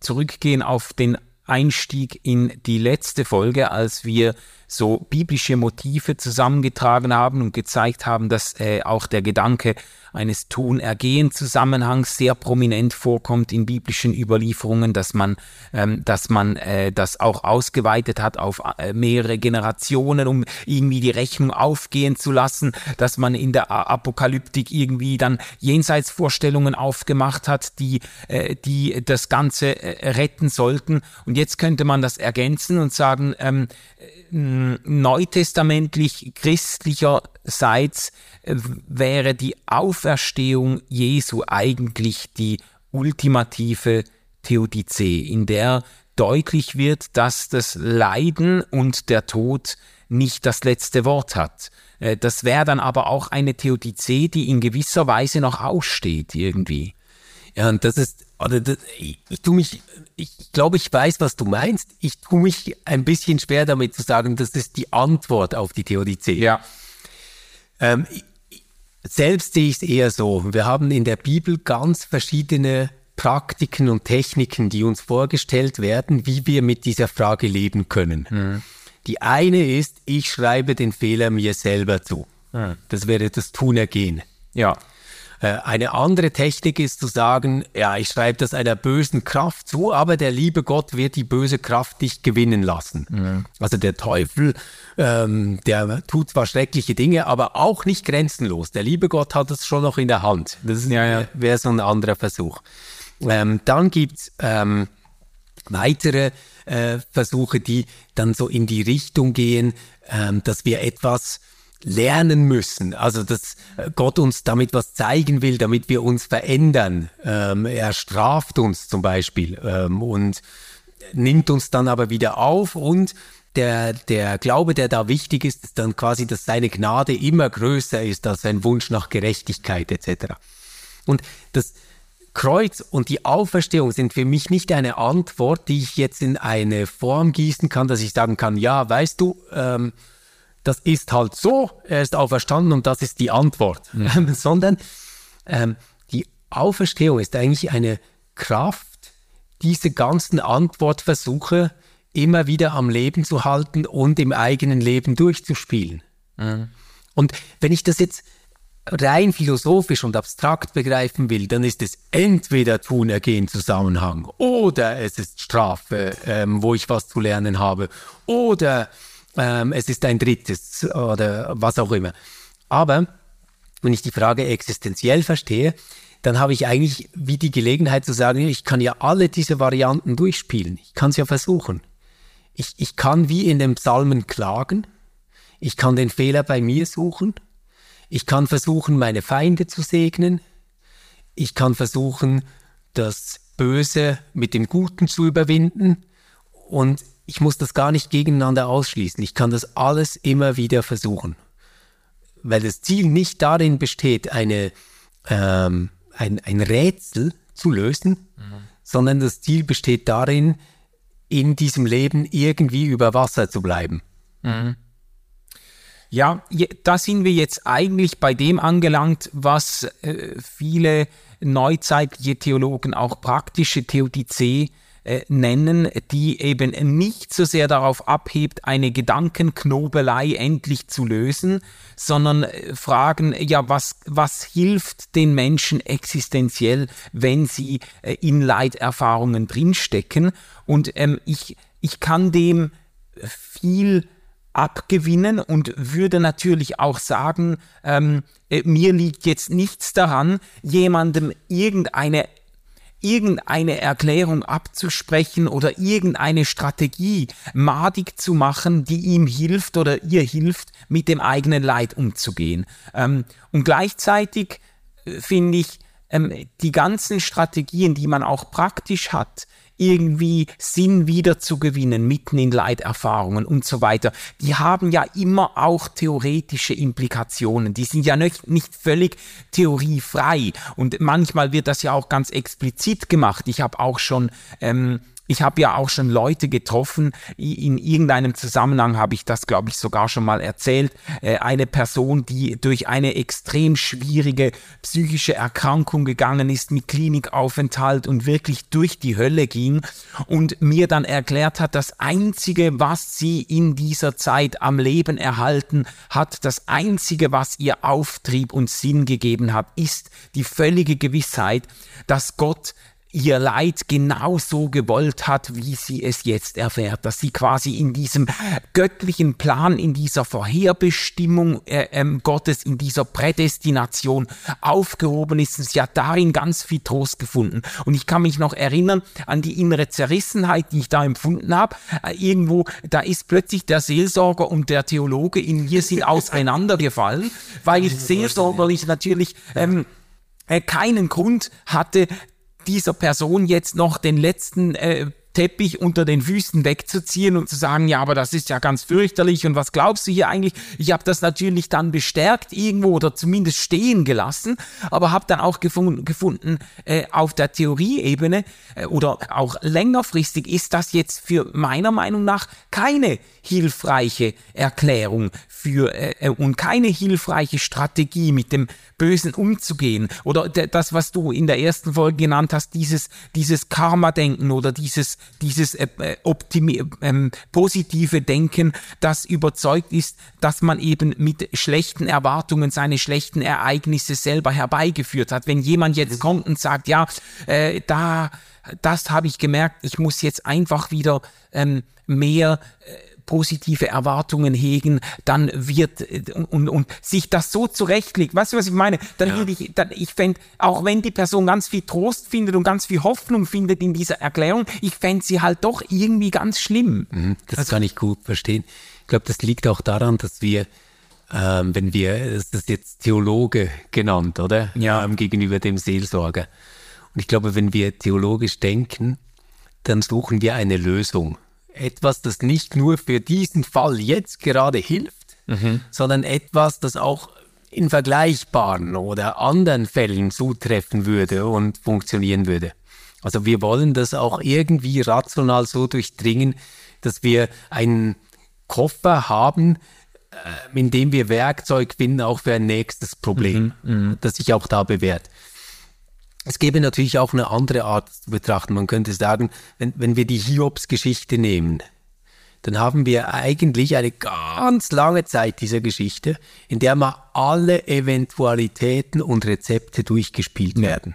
zurückgehen auf den Einstieg in die letzte Folge, als wir so biblische Motive zusammengetragen haben und gezeigt haben, dass äh, auch der Gedanke eines Tun-Ergehen-Zusammenhangs sehr prominent vorkommt in biblischen Überlieferungen, dass man, ähm, dass man äh, das auch ausgeweitet hat auf äh, mehrere Generationen, um irgendwie die Rechnung aufgehen zu lassen, dass man in der Apokalyptik irgendwie dann Jenseitsvorstellungen aufgemacht hat, die, äh, die das Ganze äh, retten sollten. Und jetzt könnte man das ergänzen und sagen, ähm, neutestamentlich christlicherseits äh, wäre die Auferstehung Jesu eigentlich die ultimative Theodizee, in der deutlich wird, dass das Leiden und der Tod nicht das letzte Wort hat. Äh, das wäre dann aber auch eine Theodizee, die in gewisser Weise noch aussteht irgendwie. Ja, und das ist, oder das, ich, ich tue mich, ich glaube, ich weiß, was du meinst. Ich tue mich ein bisschen schwer damit zu sagen, das ist die Antwort auf die Theodizee. Ja. Ähm, selbst sehe ich es eher so. Wir haben in der Bibel ganz verschiedene Praktiken und Techniken, die uns vorgestellt werden, wie wir mit dieser Frage leben können. Mhm. Die eine ist, ich schreibe den Fehler mir selber zu. Mhm. Das wäre das Tunergehen. Ja. Äh, eine andere Technik ist zu sagen, ja, ich schreibe das einer bösen Kraft zu, aber der liebe Gott wird die böse Kraft nicht gewinnen lassen. Mhm. Also der Teufel, ähm, der tut zwar schreckliche Dinge, aber auch nicht grenzenlos. Der liebe Gott hat es schon noch in der Hand. Das ja, ja. wäre so ein anderer Versuch. Ähm, dann gibt's ähm, weitere äh, Versuche, die dann so in die Richtung gehen, ähm, dass wir etwas lernen müssen. Also dass äh, Gott uns damit was zeigen will, damit wir uns verändern. Ähm, er straft uns zum Beispiel ähm, und nimmt uns dann aber wieder auf und der, der Glaube, der da wichtig ist, ist dann quasi, dass seine Gnade immer größer ist als sein Wunsch nach Gerechtigkeit etc. Und das Kreuz und die Auferstehung sind für mich nicht eine Antwort, die ich jetzt in eine Form gießen kann, dass ich sagen kann, ja, weißt du, ähm, das ist halt so, er ist auferstanden und das ist die Antwort, mhm. sondern ähm, die Auferstehung ist eigentlich eine Kraft, diese ganzen Antwortversuche immer wieder am Leben zu halten und im eigenen Leben durchzuspielen. Mhm. Und wenn ich das jetzt rein philosophisch und abstrakt begreifen will, dann ist es entweder Tun, Ergehen, Zusammenhang oder es ist Strafe, ähm, wo ich was zu lernen habe oder ähm, es ist ein drittes oder was auch immer. Aber wenn ich die Frage existenziell verstehe, dann habe ich eigentlich wie die Gelegenheit zu sagen, ich kann ja alle diese Varianten durchspielen. Ich kann es ja versuchen. Ich, ich kann wie in den Psalmen klagen. Ich kann den Fehler bei mir suchen. Ich kann versuchen, meine Feinde zu segnen. Ich kann versuchen, das Böse mit dem Guten zu überwinden. Und ich muss das gar nicht gegeneinander ausschließen. Ich kann das alles immer wieder versuchen. Weil das Ziel nicht darin besteht, eine, ähm, ein, ein Rätsel zu lösen, mhm. sondern das Ziel besteht darin, in diesem Leben irgendwie über Wasser zu bleiben. Mhm. Ja, da sind wir jetzt eigentlich bei dem angelangt, was äh, viele neuzeitliche Theologen auch praktische Theodizee äh, nennen, die eben nicht so sehr darauf abhebt, eine Gedankenknobelei endlich zu lösen, sondern äh, fragen, ja, was, was hilft den Menschen existenziell, wenn sie äh, in Leiterfahrungen drinstecken? Und ähm, ich, ich kann dem viel abgewinnen und würde natürlich auch sagen, ähm, mir liegt jetzt nichts daran, jemandem irgendeine irgendeine Erklärung abzusprechen oder irgendeine Strategie madig zu machen, die ihm hilft oder ihr hilft, mit dem eigenen Leid umzugehen. Ähm, und gleichzeitig äh, finde ich, ähm, die ganzen Strategien, die man auch praktisch hat, irgendwie Sinn wiederzugewinnen, mitten in Leiterfahrungen und so weiter, die haben ja immer auch theoretische Implikationen. Die sind ja nicht, nicht völlig theoriefrei. Und manchmal wird das ja auch ganz explizit gemacht. Ich habe auch schon ähm, ich habe ja auch schon Leute getroffen, in irgendeinem Zusammenhang habe ich das, glaube ich, sogar schon mal erzählt, äh, eine Person, die durch eine extrem schwierige psychische Erkrankung gegangen ist mit Klinikaufenthalt und wirklich durch die Hölle ging und mir dann erklärt hat, das Einzige, was sie in dieser Zeit am Leben erhalten hat, das Einzige, was ihr Auftrieb und Sinn gegeben hat, ist die völlige Gewissheit, dass Gott ihr Leid genauso gewollt hat, wie sie es jetzt erfährt, dass sie quasi in diesem göttlichen Plan, in dieser Vorherbestimmung äh, ähm, Gottes, in dieser Prädestination aufgehoben ist. Sie hat darin ganz viel Trost gefunden. Und ich kann mich noch erinnern an die innere Zerrissenheit, die ich da empfunden habe. Äh, irgendwo, da ist plötzlich der Seelsorger und der Theologe in mir sind auseinandergefallen, weil seelsorgerlich natürlich ähm, äh, keinen Grund hatte, dieser Person jetzt noch den letzten äh, Teppich unter den Füßen wegzuziehen und zu sagen, ja, aber das ist ja ganz fürchterlich und was glaubst du hier eigentlich? Ich habe das natürlich dann bestärkt irgendwo oder zumindest stehen gelassen, aber habe dann auch gefunden, gefunden äh, auf der Theorieebene äh, oder auch längerfristig ist das jetzt für meiner Meinung nach keine hilfreiche Erklärung für äh, äh und keine hilfreiche Strategie mit dem Bösen umzugehen oder das, was du in der ersten Folge genannt hast, dieses dieses Karma-Denken oder dieses dieses äh, äh, ähm, positive Denken, das überzeugt ist, dass man eben mit schlechten Erwartungen seine schlechten Ereignisse selber herbeigeführt hat. Wenn jemand jetzt kommt und sagt, ja, äh, da, das habe ich gemerkt, ich muss jetzt einfach wieder ähm, mehr äh, positive Erwartungen hegen, dann wird und, und sich das so zurechtlegt. Weißt du, was ich meine? Dann ja. würde ich, dann, ich fände, auch wenn die Person ganz viel Trost findet und ganz viel Hoffnung findet in dieser Erklärung, ich fände sie halt doch irgendwie ganz schlimm. Mhm, das also, kann ich gut verstehen. Ich glaube, das liegt auch daran, dass wir ähm, wenn wir, das ist jetzt Theologe genannt, oder? Ja. Ähm, gegenüber dem Seelsorger. Und ich glaube, wenn wir theologisch denken, dann suchen wir eine Lösung etwas, das nicht nur für diesen Fall jetzt gerade hilft, mhm. sondern etwas, das auch in vergleichbaren oder anderen Fällen zutreffen würde und funktionieren würde. Also wir wollen das auch irgendwie rational so durchdringen, dass wir einen Koffer haben, äh, in dem wir Werkzeug finden, auch für ein nächstes Problem, mhm, mhm. das sich auch da bewährt. Es gäbe natürlich auch eine andere Art zu betrachten. Man könnte sagen, wenn, wenn wir die Hiobs-Geschichte nehmen, dann haben wir eigentlich eine ganz lange Zeit dieser Geschichte, in der mal alle Eventualitäten und Rezepte durchgespielt werden.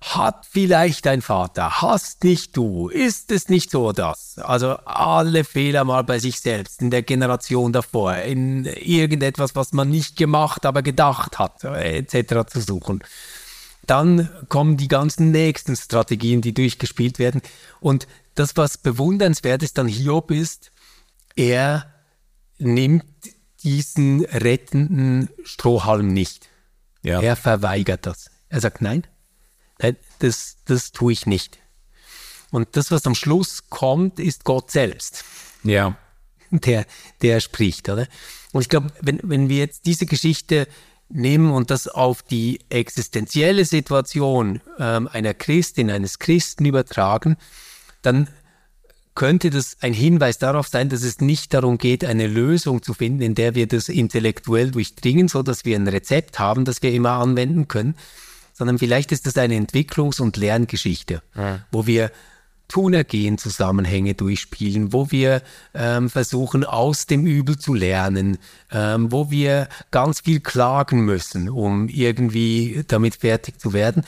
Hat vielleicht dein Vater, hast nicht du, ist es nicht so das? Also alle Fehler mal bei sich selbst, in der Generation davor, in irgendetwas, was man nicht gemacht, aber gedacht hat, etc. zu suchen. Dann kommen die ganzen nächsten Strategien, die durchgespielt werden. Und das, was bewundernswert ist an Hiob ist, er nimmt diesen rettenden Strohhalm nicht. Ja. Er verweigert das. Er sagt, nein, nein das, das tue ich nicht. Und das, was am Schluss kommt, ist Gott selbst. Ja. Der, der spricht, oder? Und ich glaube, wenn, wenn wir jetzt diese Geschichte nehmen und das auf die existenzielle Situation ähm, einer Christin, eines Christen übertragen, dann könnte das ein Hinweis darauf sein, dass es nicht darum geht, eine Lösung zu finden, in der wir das intellektuell durchdringen, so dass wir ein Rezept haben, das wir immer anwenden können, sondern vielleicht ist das eine Entwicklungs- und Lerngeschichte, ja. wo wir Tunergehen Zusammenhänge durchspielen, wo wir ähm, versuchen, aus dem Übel zu lernen, ähm, wo wir ganz viel klagen müssen, um irgendwie damit fertig zu werden.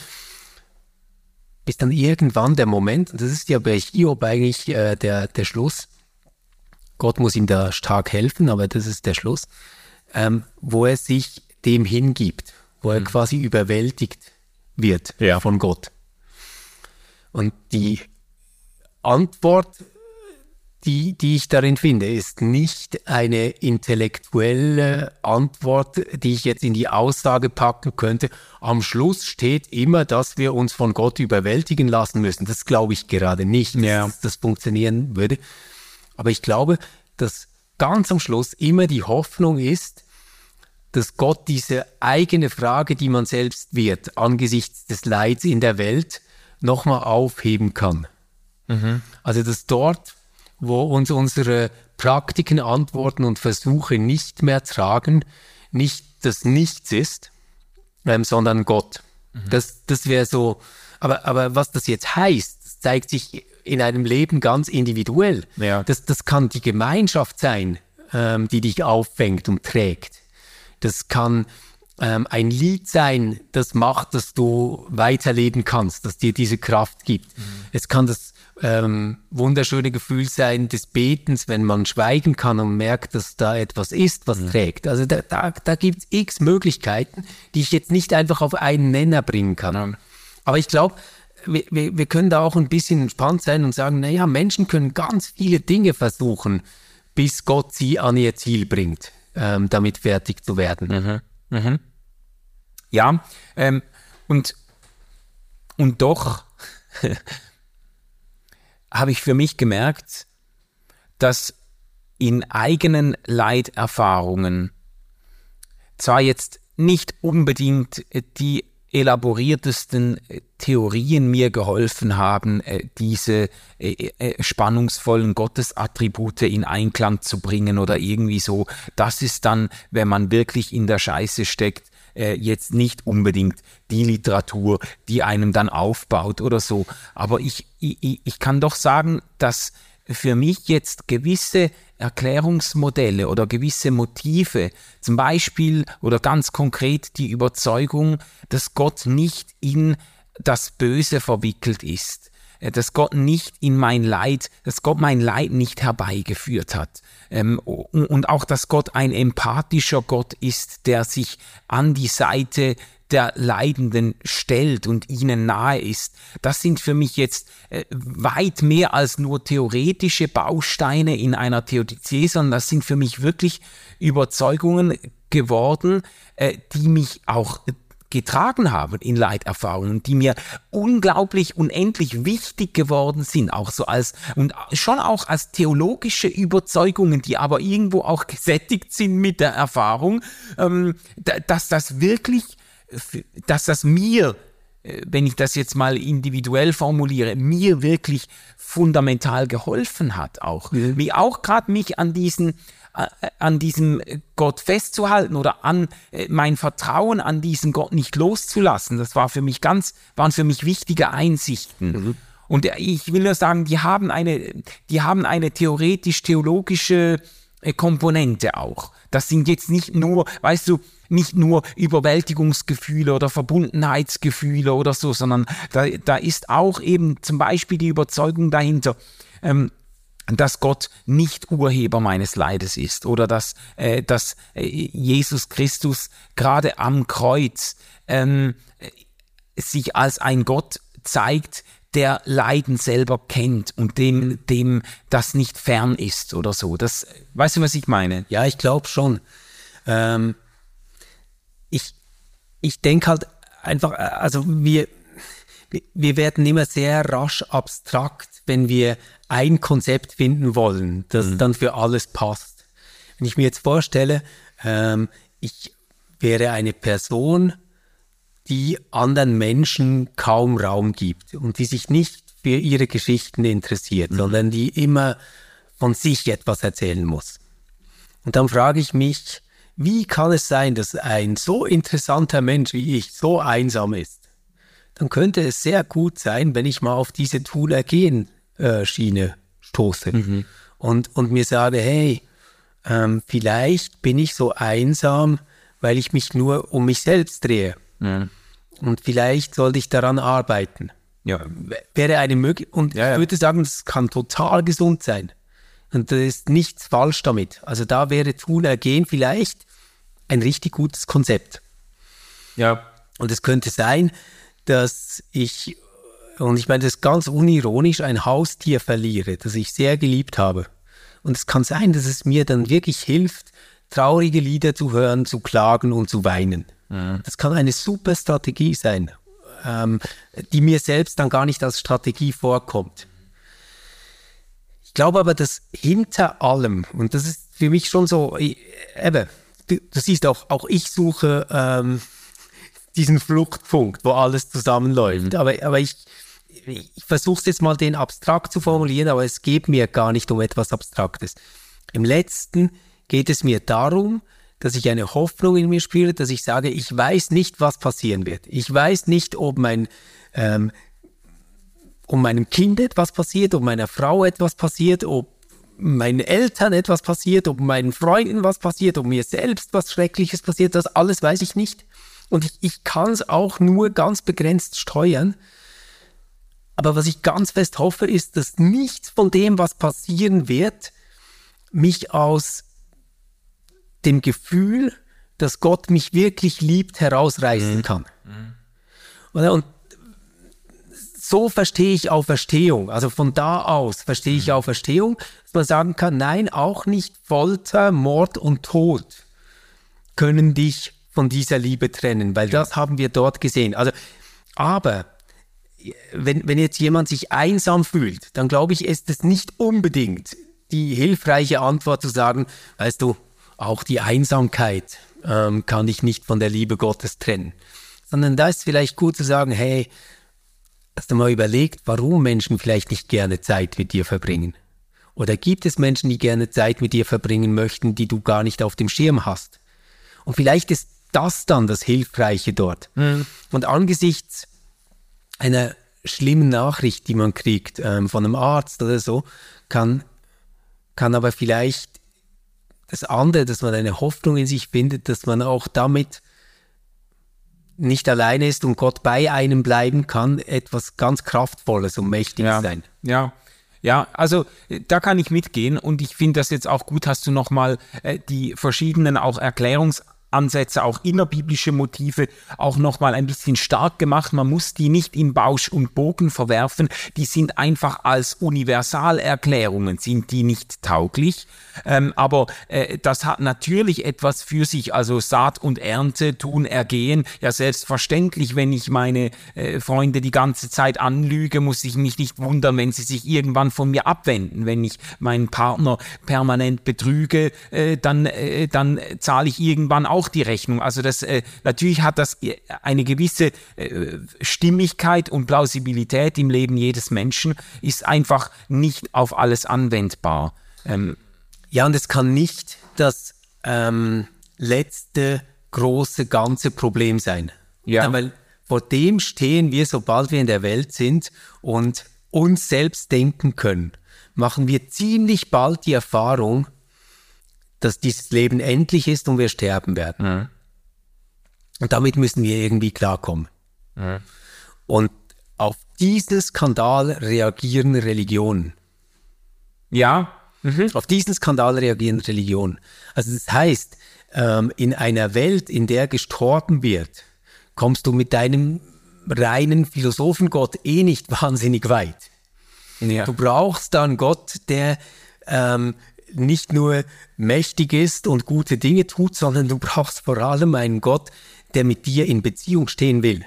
Bis dann irgendwann der Moment, und das ist ja bei Hiob eigentlich äh, der, der Schluss, Gott muss ihm da stark helfen, aber das ist der Schluss, ähm, wo er sich dem hingibt, wo er mhm. quasi überwältigt wird ja. von Gott. Und die Antwort, die, die ich darin finde, ist nicht eine intellektuelle Antwort, die ich jetzt in die Aussage packen könnte. Am Schluss steht immer, dass wir uns von Gott überwältigen lassen müssen. Das glaube ich gerade nicht, ja. dass das funktionieren würde. Aber ich glaube, dass ganz am Schluss immer die Hoffnung ist, dass Gott diese eigene Frage, die man selbst wird, angesichts des Leids in der Welt, nochmal aufheben kann. Mhm. Also dass dort wo uns unsere Praktiken, Antworten und Versuche nicht mehr tragen, nicht das Nichts ist, ähm, sondern Gott. Mhm. Das, das wäre so, aber, aber was das jetzt heißt, das zeigt sich in einem Leben ganz individuell. Ja. Das, das kann die Gemeinschaft sein, ähm, die dich auffängt und trägt. Das kann ähm, ein Lied sein, das macht, dass du weiterleben kannst, dass dir diese Kraft gibt. Mhm. Es kann das ähm, wunderschöne Gefühl sein des Betens, wenn man schweigen kann und merkt, dass da etwas ist, was mhm. trägt. Also da, da, da gibt es x Möglichkeiten, die ich jetzt nicht einfach auf einen Nenner bringen kann. Mhm. Aber ich glaube, wir, wir, wir können da auch ein bisschen entspannt sein und sagen, naja, Menschen können ganz viele Dinge versuchen, bis Gott sie an ihr Ziel bringt, ähm, damit fertig zu werden. Mhm. Mhm. Ja, ähm, und, und doch habe ich für mich gemerkt, dass in eigenen Leiterfahrungen zwar jetzt nicht unbedingt die elaboriertesten Theorien mir geholfen haben, äh, diese äh, äh, spannungsvollen Gottesattribute in Einklang zu bringen oder irgendwie so. Das ist dann, wenn man wirklich in der Scheiße steckt, äh, jetzt nicht unbedingt die Literatur, die einem dann aufbaut oder so. Aber ich, ich, ich kann doch sagen, dass für mich jetzt gewisse Erklärungsmodelle oder gewisse Motive, zum Beispiel oder ganz konkret die Überzeugung, dass Gott nicht in das Böse verwickelt ist, dass Gott nicht in mein Leid, dass Gott mein Leid nicht herbeigeführt hat. Ähm, und auch, dass Gott ein empathischer Gott ist, der sich an die Seite der Leidenden stellt und ihnen nahe ist. Das sind für mich jetzt äh, weit mehr als nur theoretische Bausteine in einer Theodizee, sondern das sind für mich wirklich Überzeugungen geworden, äh, die mich auch getragen haben in Leiterfahrungen, die mir unglaublich unendlich wichtig geworden sind, auch so als und schon auch als theologische Überzeugungen, die aber irgendwo auch gesättigt sind mit der Erfahrung, ähm, dass das wirklich, dass das mir äh, wenn ich das jetzt mal individuell formuliere, mir wirklich fundamental geholfen hat auch. Wie auch gerade mich an diesen an diesem Gott festzuhalten oder an äh, mein Vertrauen an diesen Gott nicht loszulassen. Das war für mich ganz, waren für mich wichtige Einsichten. Mhm. Und ich will nur sagen, die haben eine, die haben eine theoretisch-theologische äh, Komponente auch. Das sind jetzt nicht nur, weißt du, nicht nur Überwältigungsgefühle oder Verbundenheitsgefühle oder so, sondern da, da ist auch eben zum Beispiel die Überzeugung dahinter, ähm, dass Gott nicht Urheber meines Leides ist oder dass, äh, dass äh, Jesus Christus gerade am Kreuz ähm, sich als ein Gott zeigt, der Leiden selber kennt und dem, dem das nicht fern ist oder so. Das, weißt du, was ich meine? Ja, ich glaube schon. Ähm, ich ich denke halt einfach, also wir, wir werden immer sehr rasch abstrakt, wenn wir ein Konzept finden wollen, das mhm. dann für alles passt. Wenn ich mir jetzt vorstelle, ähm, ich wäre eine Person, die anderen Menschen kaum Raum gibt und die sich nicht für ihre Geschichten interessiert, mhm. sondern die immer von sich etwas erzählen muss. Und dann frage ich mich, wie kann es sein, dass ein so interessanter Mensch wie ich so einsam ist? Dann könnte es sehr gut sein, wenn ich mal auf diese Tool-Ergehen-Schiene stoße mhm. und, und mir sage, hey, ähm, vielleicht bin ich so einsam, weil ich mich nur um mich selbst drehe. Ja. Und vielleicht sollte ich daran arbeiten. Ja. Wäre eine Möglichkeit. Und ja. ich würde sagen, das kann total gesund sein. Und da ist nichts falsch damit. Also da wäre Tun ergehen vielleicht ein richtig gutes Konzept. Ja. Und es könnte sein, dass ich und ich meine das ganz unironisch, ein Haustier verliere, das ich sehr geliebt habe. Und es kann sein, dass es mir dann wirklich hilft, traurige Lieder zu hören, zu klagen und zu weinen. Mhm. Das kann eine super Strategie sein, ähm, die mir selbst dann gar nicht als Strategie vorkommt. Ich glaube aber, dass hinter allem, und das ist für mich schon so, eben, du, du siehst auch, auch ich suche ähm, diesen Fluchtpunkt, wo alles zusammenläuft. Mhm. Aber, aber ich, ich versuche es jetzt mal den abstrakt zu formulieren, aber es geht mir gar nicht um etwas Abstraktes. Im letzten geht es mir darum, dass ich eine Hoffnung in mir spüre, dass ich sage, ich weiß nicht, was passieren wird. Ich weiß nicht, ob mein, ähm, um meinem Kind etwas passiert, ob meiner Frau etwas passiert, ob meinen Eltern etwas passiert, ob meinen Freunden was passiert, ob mir selbst was Schreckliches passiert, das alles weiß ich nicht. Und ich, ich kann es auch nur ganz begrenzt steuern. Aber was ich ganz fest hoffe, ist, dass nichts von dem, was passieren wird, mich aus dem Gefühl, dass Gott mich wirklich liebt, herausreißen mhm. kann. Mhm. Und so verstehe ich Auferstehung. Also von da aus verstehe ich mhm. Auferstehung, dass man sagen kann, nein, auch nicht Folter, Mord und Tod können dich von dieser Liebe trennen, weil das haben wir dort gesehen. Also, aber wenn, wenn jetzt jemand sich einsam fühlt, dann glaube ich, ist es nicht unbedingt die hilfreiche Antwort zu sagen, weißt du, auch die Einsamkeit ähm, kann ich nicht von der Liebe Gottes trennen. Sondern da ist vielleicht gut zu sagen, hey, hast du mal überlegt, warum Menschen vielleicht nicht gerne Zeit mit dir verbringen? Oder gibt es Menschen, die gerne Zeit mit dir verbringen möchten, die du gar nicht auf dem Schirm hast? Und vielleicht ist das dann das Hilfreiche dort. Mhm. Und angesichts einer schlimmen Nachricht, die man kriegt ähm, von einem Arzt oder so, kann, kann aber vielleicht das andere, dass man eine Hoffnung in sich findet, dass man auch damit nicht alleine ist und Gott bei einem bleiben kann, etwas ganz Kraftvolles und Mächtiges ja, sein. Ja, ja, also da kann ich mitgehen und ich finde das jetzt auch gut, hast du nochmal äh, die verschiedenen auch Erklärungs Ansätze, auch innerbiblische Motive auch nochmal ein bisschen stark gemacht. Man muss die nicht in Bausch und Bogen verwerfen. Die sind einfach als Universalerklärungen, sind die nicht tauglich. Ähm, aber äh, das hat natürlich etwas für sich. Also Saat und Ernte tun ergehen. Ja, selbstverständlich, wenn ich meine äh, Freunde die ganze Zeit anlüge, muss ich mich nicht wundern, wenn sie sich irgendwann von mir abwenden. Wenn ich meinen Partner permanent betrüge, äh, dann, äh, dann zahle ich irgendwann auch auch die Rechnung. Also das äh, natürlich hat das äh, eine gewisse äh, Stimmigkeit und Plausibilität im Leben jedes Menschen, ist einfach nicht auf alles anwendbar. Ähm, ja, und es kann nicht das ähm, letzte große ganze Problem sein. Ja. Weil vor dem stehen wir, sobald wir in der Welt sind und uns selbst denken können, machen wir ziemlich bald die Erfahrung, dass dieses Leben endlich ist und wir sterben werden. Mhm. Und damit müssen wir irgendwie klarkommen. Mhm. Und auf diesen Skandal reagieren Religionen. Ja. Mhm. Auf diesen Skandal reagieren Religionen. Also das heißt, ähm, in einer Welt, in der gestorben wird, kommst du mit deinem reinen Philosophengott eh nicht wahnsinnig weit. Ja. Du brauchst dann Gott, der ähm, nicht nur mächtig ist und gute Dinge tut, sondern du brauchst vor allem einen Gott, der mit dir in Beziehung stehen will.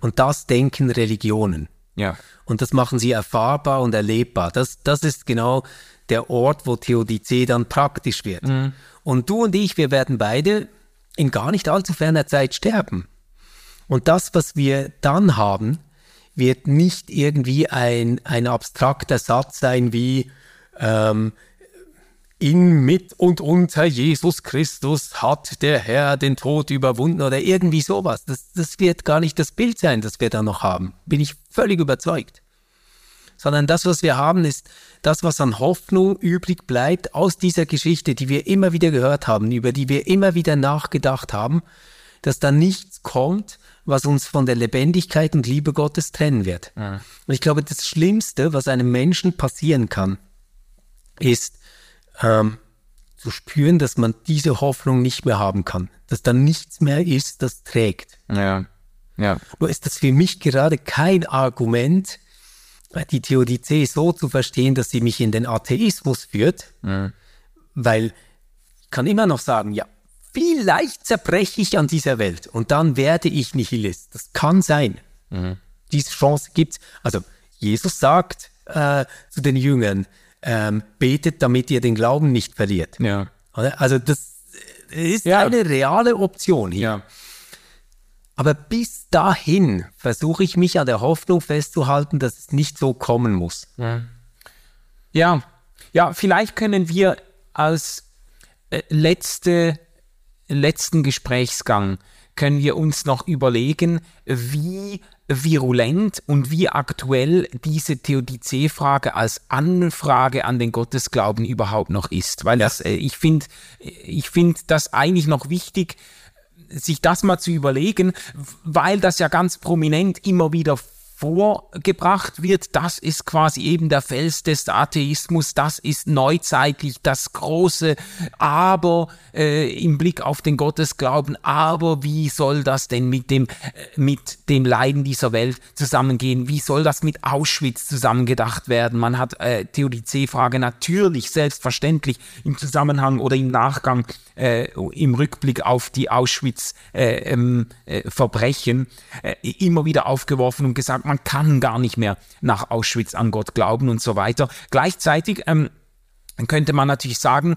Und das denken Religionen. Ja. Und das machen sie erfahrbar und erlebbar. Das, das ist genau der Ort, wo Theodizee dann praktisch wird. Mhm. Und du und ich, wir werden beide in gar nicht allzu ferner Zeit sterben. Und das, was wir dann haben, wird nicht irgendwie ein, ein abstrakter Satz sein wie, ähm, in, mit und unter Jesus Christus hat der Herr den Tod überwunden oder irgendwie sowas. Das, das wird gar nicht das Bild sein, das wir da noch haben. Bin ich völlig überzeugt. Sondern das, was wir haben, ist das, was an Hoffnung übrig bleibt aus dieser Geschichte, die wir immer wieder gehört haben, über die wir immer wieder nachgedacht haben, dass da nichts kommt, was uns von der Lebendigkeit und Liebe Gottes trennen wird. Ja. Und ich glaube, das Schlimmste, was einem Menschen passieren kann, ist, ähm, zu spüren, dass man diese Hoffnung nicht mehr haben kann, dass da nichts mehr ist, das trägt. Ja. Ja. Nur ist das für mich gerade kein Argument, die Theodizee so zu verstehen, dass sie mich in den Atheismus führt, mhm. weil ich kann immer noch sagen, ja, vielleicht zerbreche ich an dieser Welt und dann werde ich Nihilist. Das kann sein. Mhm. Diese Chance gibt's. Also Jesus sagt äh, zu den Jüngern, ähm, betet, damit ihr den Glauben nicht verliert. Ja. Also das ist ja. eine reale Option hier. Ja. Aber bis dahin versuche ich mich an der Hoffnung festzuhalten, dass es nicht so kommen muss. Ja, ja, ja vielleicht können wir als äh, letzte, letzten Gesprächsgang können wir uns noch überlegen, wie virulent und wie aktuell diese Theodizee-Frage als Anfrage an den Gottesglauben überhaupt noch ist. Weil das, äh, ich finde ich find das eigentlich noch wichtig, sich das mal zu überlegen, weil das ja ganz prominent immer wieder vorgebracht wird, das ist quasi eben der Fels des Atheismus, das ist neuzeitlich das große Aber äh, im Blick auf den Gottesglauben, aber wie soll das denn mit dem, äh, mit dem Leiden dieser Welt zusammengehen? Wie soll das mit Auschwitz zusammengedacht werden? Man hat äh, Theodizee-Frage natürlich, selbstverständlich im Zusammenhang oder im Nachgang, äh, im Rückblick auf die Auschwitz-Verbrechen äh, ähm, äh, immer wieder aufgeworfen und gesagt, man kann gar nicht mehr nach Auschwitz an Gott glauben und so weiter. Gleichzeitig ähm, könnte man natürlich sagen,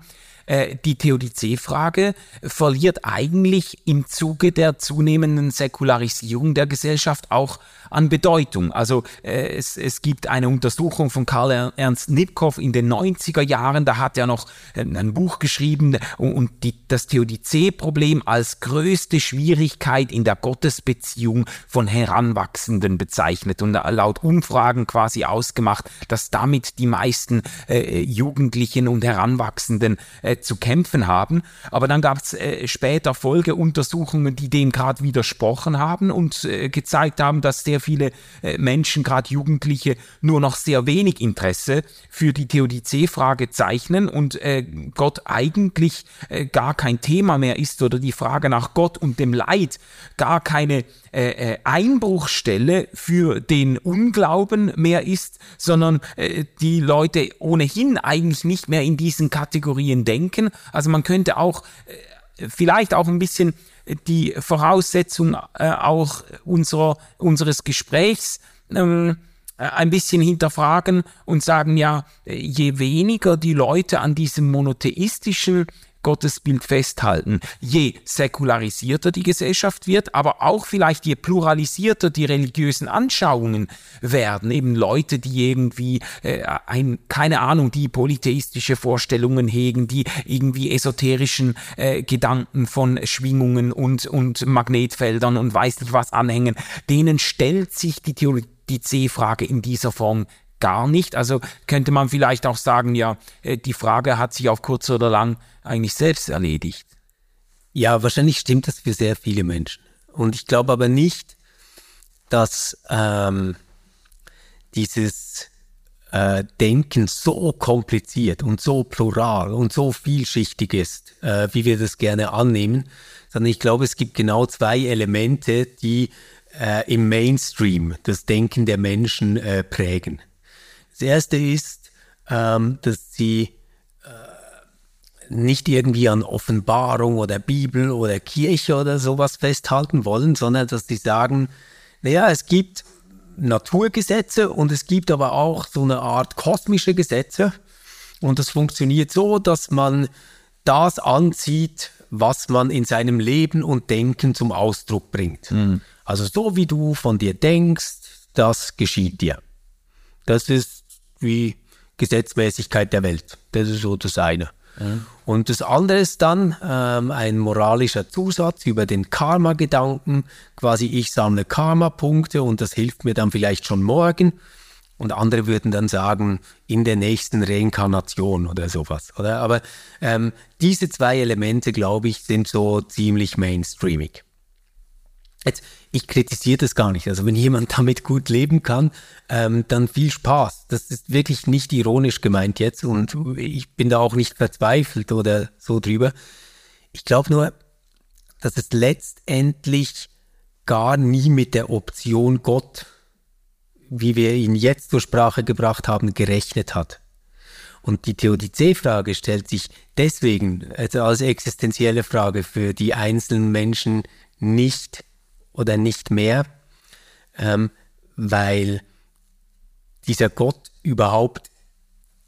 äh, die Theodizee-Frage verliert eigentlich im Zuge der zunehmenden Säkularisierung der Gesellschaft auch an Bedeutung. Also äh, es, es gibt eine Untersuchung von Karl Ernst Nipkow in den 90er Jahren, da hat er noch ein, ein Buch geschrieben und die, das Theodizee-Problem als größte Schwierigkeit in der Gottesbeziehung von Heranwachsenden bezeichnet und laut Umfragen quasi ausgemacht, dass damit die meisten äh, Jugendlichen und Heranwachsenden äh, zu kämpfen haben. Aber dann gab es äh, später Folgeuntersuchungen, die dem gerade widersprochen haben und äh, gezeigt haben, dass sehr viele äh, Menschen, gerade Jugendliche, nur noch sehr wenig Interesse für die Theodizee-Frage zeichnen und äh, Gott eigentlich äh, gar kein Thema mehr ist oder die Frage nach Gott und dem Leid gar keine Einbruchstelle für den Unglauben mehr ist, sondern die Leute ohnehin eigentlich nicht mehr in diesen Kategorien denken. Also man könnte auch äh, vielleicht auch ein bisschen die Voraussetzung äh, auch unserer, unseres Gesprächs ähm, äh, ein bisschen hinterfragen und sagen, ja, je weniger die Leute an diesem monotheistischen Gottesbild festhalten. Je säkularisierter die Gesellschaft wird, aber auch vielleicht je pluralisierter die religiösen Anschauungen werden, eben Leute, die irgendwie äh, ein, keine Ahnung, die polytheistische Vorstellungen hegen, die irgendwie esoterischen äh, Gedanken von Schwingungen und, und Magnetfeldern und weiß nicht was anhängen, denen stellt sich die Theologie die C-Frage in dieser Form gar nicht. Also könnte man vielleicht auch sagen, ja, äh, die Frage hat sich auf kurz oder lang eigentlich selbst erledigt. Ja, wahrscheinlich stimmt das für sehr viele Menschen. Und ich glaube aber nicht, dass ähm, dieses äh, Denken so kompliziert und so plural und so vielschichtig ist, äh, wie wir das gerne annehmen, sondern ich glaube, es gibt genau zwei Elemente, die äh, im Mainstream das Denken der Menschen äh, prägen. Das erste ist, ähm, dass sie äh, nicht irgendwie an Offenbarung oder Bibel oder Kirche oder sowas festhalten wollen, sondern dass sie sagen, naja, es gibt Naturgesetze und es gibt aber auch so eine Art kosmische Gesetze. Und das funktioniert so, dass man das anzieht, was man in seinem Leben und Denken zum Ausdruck bringt. Mhm. Also so wie du von dir denkst, das geschieht dir. Das ist wie Gesetzmäßigkeit der Welt. Das ist so das eine. Mhm. Und das andere ist dann ähm, ein moralischer Zusatz über den Karma-Gedanken. Quasi ich sammle Karma-Punkte und das hilft mir dann vielleicht schon morgen. Und andere würden dann sagen, in der nächsten Reinkarnation oder sowas. Oder? Aber ähm, diese zwei Elemente, glaube ich, sind so ziemlich mainstreamig. Jetzt, ich kritisiere das gar nicht. Also wenn jemand damit gut leben kann, ähm, dann viel Spaß. Das ist wirklich nicht ironisch gemeint jetzt und ich bin da auch nicht verzweifelt oder so drüber. Ich glaube nur, dass es letztendlich gar nie mit der Option Gott wie wir ihn jetzt zur Sprache gebracht haben, gerechnet hat. Und die Theodizee-Frage stellt sich deswegen also als existenzielle Frage für die einzelnen Menschen nicht oder nicht mehr, ähm, weil dieser Gott überhaupt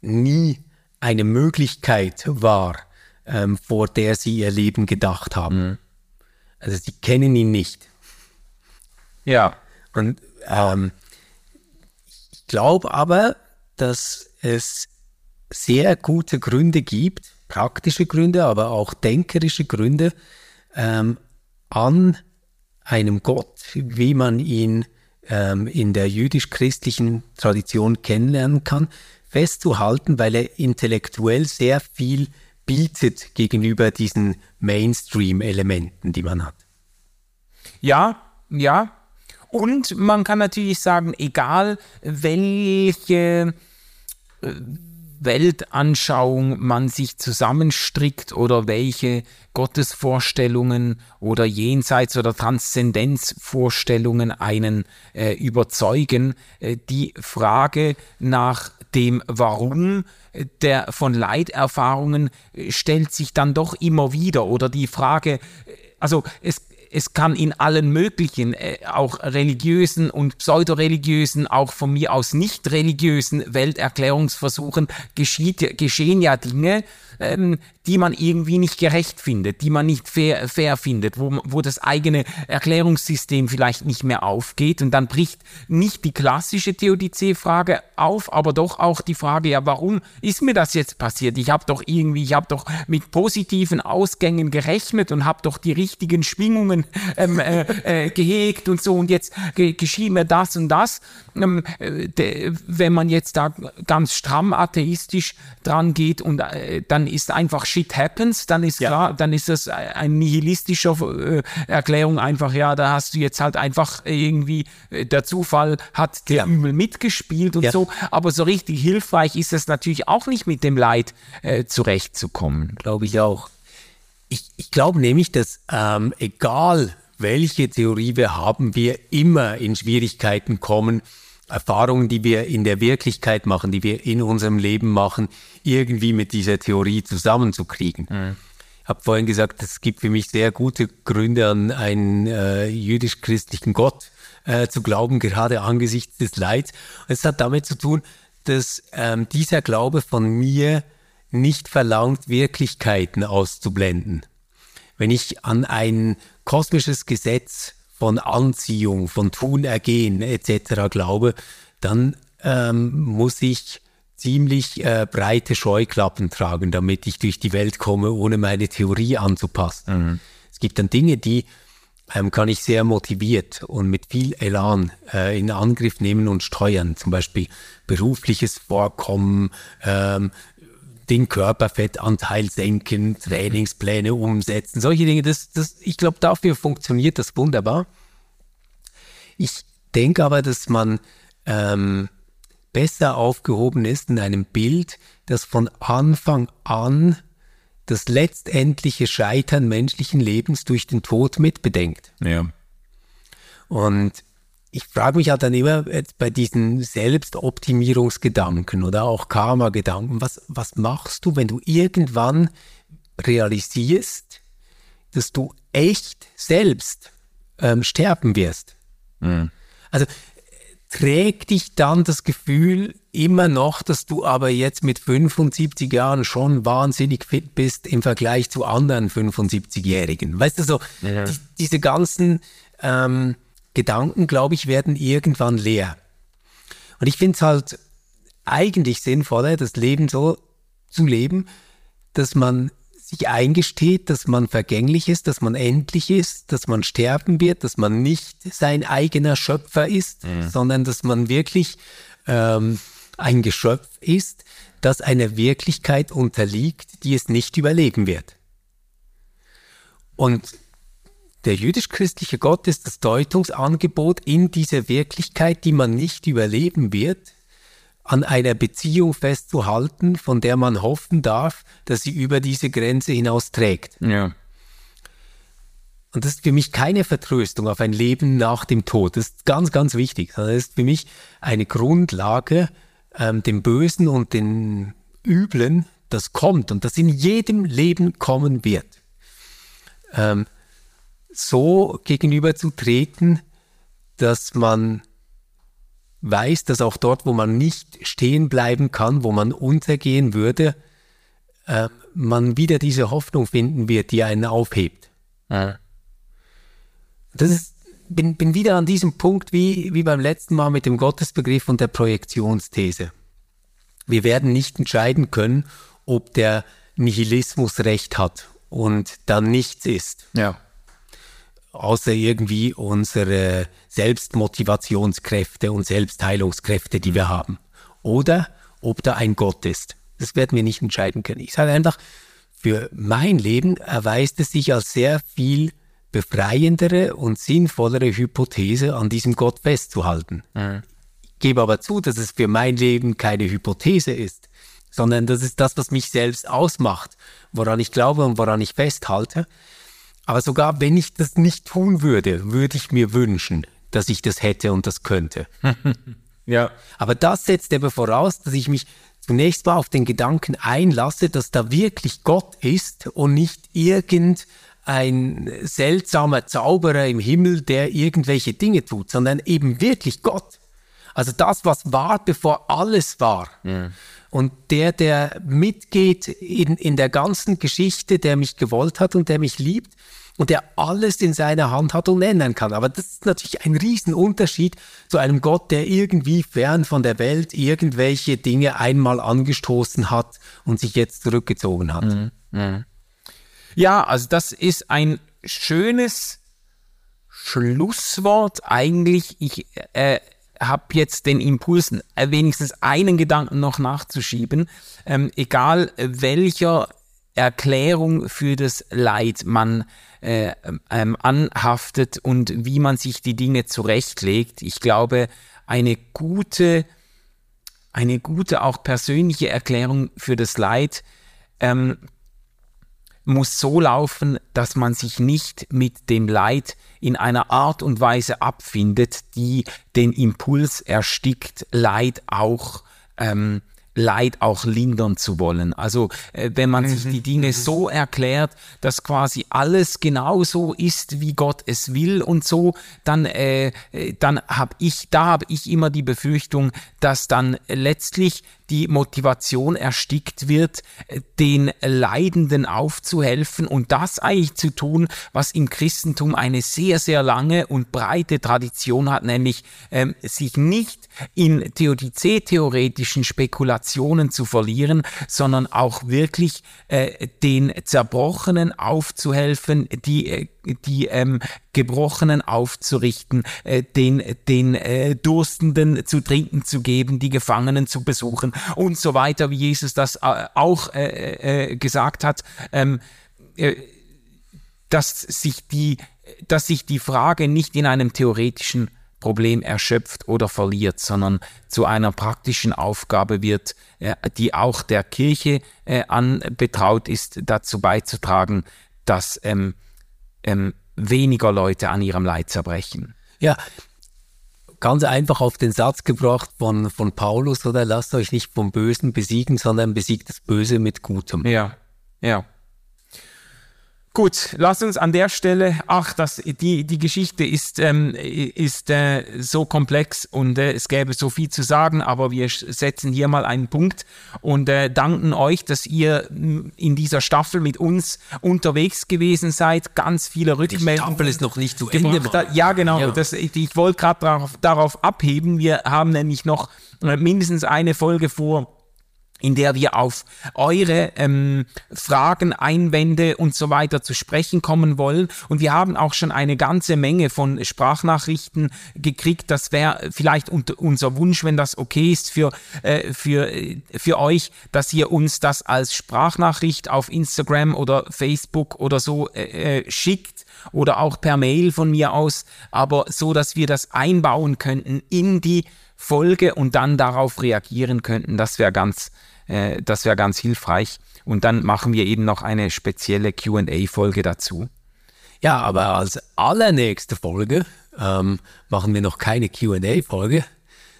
nie eine Möglichkeit war, ähm, vor der sie ihr Leben gedacht haben. Mhm. Also sie kennen ihn nicht. Ja. Und ähm, ich glaube aber, dass es sehr gute Gründe gibt, praktische Gründe, aber auch denkerische Gründe, ähm, an einem Gott, wie man ihn ähm, in der jüdisch-christlichen Tradition kennenlernen kann, festzuhalten, weil er intellektuell sehr viel bietet gegenüber diesen Mainstream-Elementen, die man hat. Ja, ja. Und man kann natürlich sagen, egal welche äh, Weltanschauung man sich zusammenstrickt oder welche Gottesvorstellungen oder Jenseits- oder Transzendenzvorstellungen einen äh, überzeugen, äh, die Frage nach dem Warum äh, der von Leiterfahrungen äh, stellt sich dann doch immer wieder. Oder die Frage, also es es kann in allen möglichen, äh, auch religiösen und pseudoreligiösen, auch von mir aus nicht religiösen Welterklärungsversuchen geschieht, geschehen ja Dinge, ähm, die man irgendwie nicht gerecht findet, die man nicht fair, fair findet, wo, wo das eigene Erklärungssystem vielleicht nicht mehr aufgeht. Und dann bricht nicht die klassische Theodizee-Frage auf, aber doch auch die Frage, ja, warum ist mir das jetzt passiert? Ich habe doch irgendwie, ich habe doch mit positiven Ausgängen gerechnet und habe doch die richtigen Schwingungen ähm, äh, äh, gehegt und so und jetzt ge geschieht mir das und das. Ähm, äh, wenn man jetzt da ganz stramm atheistisch dran geht und äh, dann ist einfach Shit happens, dann ist ja. klar, dann ist das eine nihilistische äh, Erklärung einfach, ja, da hast du jetzt halt einfach irgendwie, äh, der Zufall hat der ja. Übel mitgespielt und ja. so, aber so richtig hilfreich ist es natürlich auch nicht mit dem Leid äh, zurechtzukommen. Glaube ich auch. Ich, ich glaube nämlich, dass ähm, egal welche Theorie wir haben, wir immer in Schwierigkeiten kommen, Erfahrungen, die wir in der Wirklichkeit machen, die wir in unserem Leben machen, irgendwie mit dieser Theorie zusammenzukriegen. Mhm. Ich habe vorhin gesagt, es gibt für mich sehr gute Gründe an einen äh, jüdisch-christlichen Gott äh, zu glauben, gerade angesichts des Leids. es hat damit zu tun, dass ähm, dieser Glaube von mir nicht verlangt, Wirklichkeiten auszublenden. Wenn ich an ein kosmisches Gesetz von Anziehung, von Tun, Ergehen etc. glaube, dann ähm, muss ich ziemlich äh, breite Scheuklappen tragen, damit ich durch die Welt komme, ohne meine Theorie anzupassen. Mhm. Es gibt dann Dinge, die ähm, kann ich sehr motiviert und mit viel Elan äh, in Angriff nehmen und steuern. Zum Beispiel berufliches Vorkommen, ähm, den Körperfettanteil senken, Trainingspläne umsetzen, solche Dinge. Das, das, ich glaube, dafür funktioniert das wunderbar. Ich denke aber, dass man ähm, besser aufgehoben ist in einem Bild, das von Anfang an das letztendliche Scheitern menschlichen Lebens durch den Tod mitbedenkt. Ja. Und ich frage mich halt dann immer jetzt bei diesen Selbstoptimierungsgedanken oder auch Karma-Gedanken, was, was machst du, wenn du irgendwann realisierst, dass du echt selbst ähm, sterben wirst? Mhm. Also trägt dich dann das Gefühl immer noch, dass du aber jetzt mit 75 Jahren schon wahnsinnig fit bist im Vergleich zu anderen 75-Jährigen. Weißt du so, ja. die, diese ganzen ähm, Gedanken, glaube ich, werden irgendwann leer. Und ich finde es halt eigentlich sinnvoller, das Leben so zu leben, dass man sich eingesteht, dass man vergänglich ist, dass man endlich ist, dass man sterben wird, dass man nicht sein eigener Schöpfer ist, mhm. sondern dass man wirklich ähm, ein Geschöpf ist, das einer Wirklichkeit unterliegt, die es nicht überleben wird. Und der jüdisch-christliche Gott ist das Deutungsangebot in dieser Wirklichkeit, die man nicht überleben wird, an einer Beziehung festzuhalten, von der man hoffen darf, dass sie über diese Grenze hinaus trägt. Ja. und das ist für mich keine Vertröstung auf ein Leben nach dem Tod. Das ist ganz, ganz wichtig. Das ist für mich eine Grundlage, ähm, dem Bösen und den Üblen, das kommt und das in jedem Leben kommen wird, ähm, so gegenüber zu treten, dass man weiß, dass auch dort, wo man nicht stehen bleiben kann, wo man untergehen würde, äh, man wieder diese Hoffnung finden wird, die einen aufhebt. Ja. Das ist, bin, bin wieder an diesem Punkt wie, wie beim letzten Mal mit dem Gottesbegriff und der Projektionsthese. Wir werden nicht entscheiden können, ob der Nihilismus recht hat und dann nichts ist. Ja. Außer irgendwie unsere Selbstmotivationskräfte und Selbstheilungskräfte, die wir haben. Oder ob da ein Gott ist. Das werden wir nicht entscheiden können. Ich sage einfach, für mein Leben erweist es sich als sehr viel befreiendere und sinnvollere Hypothese, an diesem Gott festzuhalten. Mhm. Ich gebe aber zu, dass es für mein Leben keine Hypothese ist, sondern das ist das, was mich selbst ausmacht, woran ich glaube und woran ich festhalte. Aber sogar wenn ich das nicht tun würde, würde ich mir wünschen, dass ich das hätte und das könnte. ja. Aber das setzt aber voraus, dass ich mich zunächst mal auf den Gedanken einlasse, dass da wirklich Gott ist und nicht irgendein seltsamer Zauberer im Himmel, der irgendwelche Dinge tut, sondern eben wirklich Gott. Also das, was war, bevor alles war. Ja. Und der, der mitgeht in, in der ganzen Geschichte, der mich gewollt hat und der mich liebt und der alles in seiner Hand hat und ändern kann. Aber das ist natürlich ein Riesenunterschied zu einem Gott, der irgendwie fern von der Welt irgendwelche Dinge einmal angestoßen hat und sich jetzt zurückgezogen hat. Mhm. Mhm. Ja, also das ist ein schönes Schlusswort eigentlich. Ich äh, habe jetzt den Impuls, äh, wenigstens einen Gedanken noch nachzuschieben. Ähm, egal welcher Erklärung für das Leid man äh, ähm, anhaftet und wie man sich die Dinge zurechtlegt. Ich glaube, eine gute, eine gute auch persönliche Erklärung für das Leid ähm, muss so laufen, dass man sich nicht mit dem Leid in einer Art und Weise abfindet, die den Impuls erstickt, Leid auch ähm, Leid auch lindern zu wollen. Also äh, wenn man mhm. sich die Dinge mhm. so erklärt, dass quasi alles genauso ist, wie Gott es will und so, dann äh, äh dann habe ich da habe ich immer die Befürchtung, dass dann letztlich die Motivation erstickt wird, äh, den Leidenden aufzuhelfen und das eigentlich zu tun, was im Christentum eine sehr, sehr lange und breite Tradition hat, nämlich ähm, sich nicht in Theodizee-theoretischen Spekulationen zu verlieren, sondern auch wirklich äh, den Zerbrochenen aufzuhelfen, die, äh, die ähm, Gebrochenen aufzurichten, äh, den, den äh, Durstenden zu trinken zu geben, die Gefangenen zu besuchen und so weiter, wie Jesus das äh, auch äh, äh, gesagt hat. Ähm, äh, dass sich die, dass sich die Frage nicht in einem theoretischen Problem erschöpft oder verliert, sondern zu einer praktischen Aufgabe wird, die auch der Kirche anbetraut ist, dazu beizutragen, dass ähm, ähm, weniger Leute an ihrem Leid zerbrechen. Ja, ganz einfach auf den Satz gebracht von, von Paulus, oder lasst euch nicht vom Bösen besiegen, sondern besiegt das Böse mit Gutem. Ja, ja. Gut, lass uns an der Stelle, ach, das, die, die Geschichte ist, ähm, ist äh, so komplex und äh, es gäbe so viel zu sagen, aber wir setzen hier mal einen Punkt und äh, danken euch, dass ihr in dieser Staffel mit uns unterwegs gewesen seid. Ganz viele Rückmeldungen. Die Staffel ist noch nicht zu Ende. Ja, genau. Ja. Das, ich, ich wollte gerade darauf, darauf abheben. Wir haben nämlich noch äh, mindestens eine Folge vor in der wir auf eure ähm, Fragen, Einwände und so weiter zu sprechen kommen wollen. Und wir haben auch schon eine ganze Menge von Sprachnachrichten gekriegt. Das wäre vielleicht unser Wunsch, wenn das okay ist für, äh, für, für euch, dass ihr uns das als Sprachnachricht auf Instagram oder Facebook oder so äh, äh schickt oder auch per Mail von mir aus, aber so, dass wir das einbauen könnten in die Folge und dann darauf reagieren könnten. Das wäre ganz, äh, das wäre ganz hilfreich. Und dann machen wir eben noch eine spezielle QA-Folge dazu. Ja, aber als allernächste Folge ähm, machen wir noch keine QA-Folge,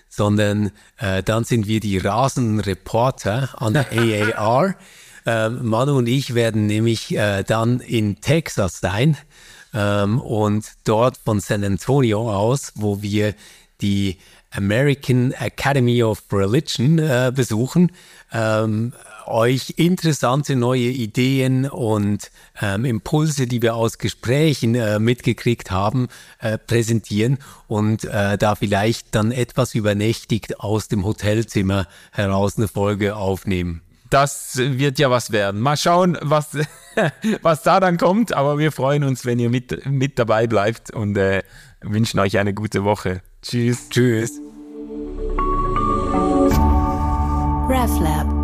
sondern äh, dann sind wir die rasenden Reporter an der AAR. Ähm, Manu und ich werden nämlich äh, dann in Texas sein ähm, und dort von San Antonio aus, wo wir die American Academy of Religion äh, besuchen, ähm, euch interessante neue Ideen und ähm, Impulse, die wir aus Gesprächen äh, mitgekriegt haben, äh, präsentieren und äh, da vielleicht dann etwas übernächtigt aus dem Hotelzimmer heraus eine Folge aufnehmen. Das wird ja was werden. Mal schauen, was, was da dann kommt, aber wir freuen uns, wenn ihr mit, mit dabei bleibt und äh, wünschen euch eine gute Woche. Tschüss. Tschüss. RefLab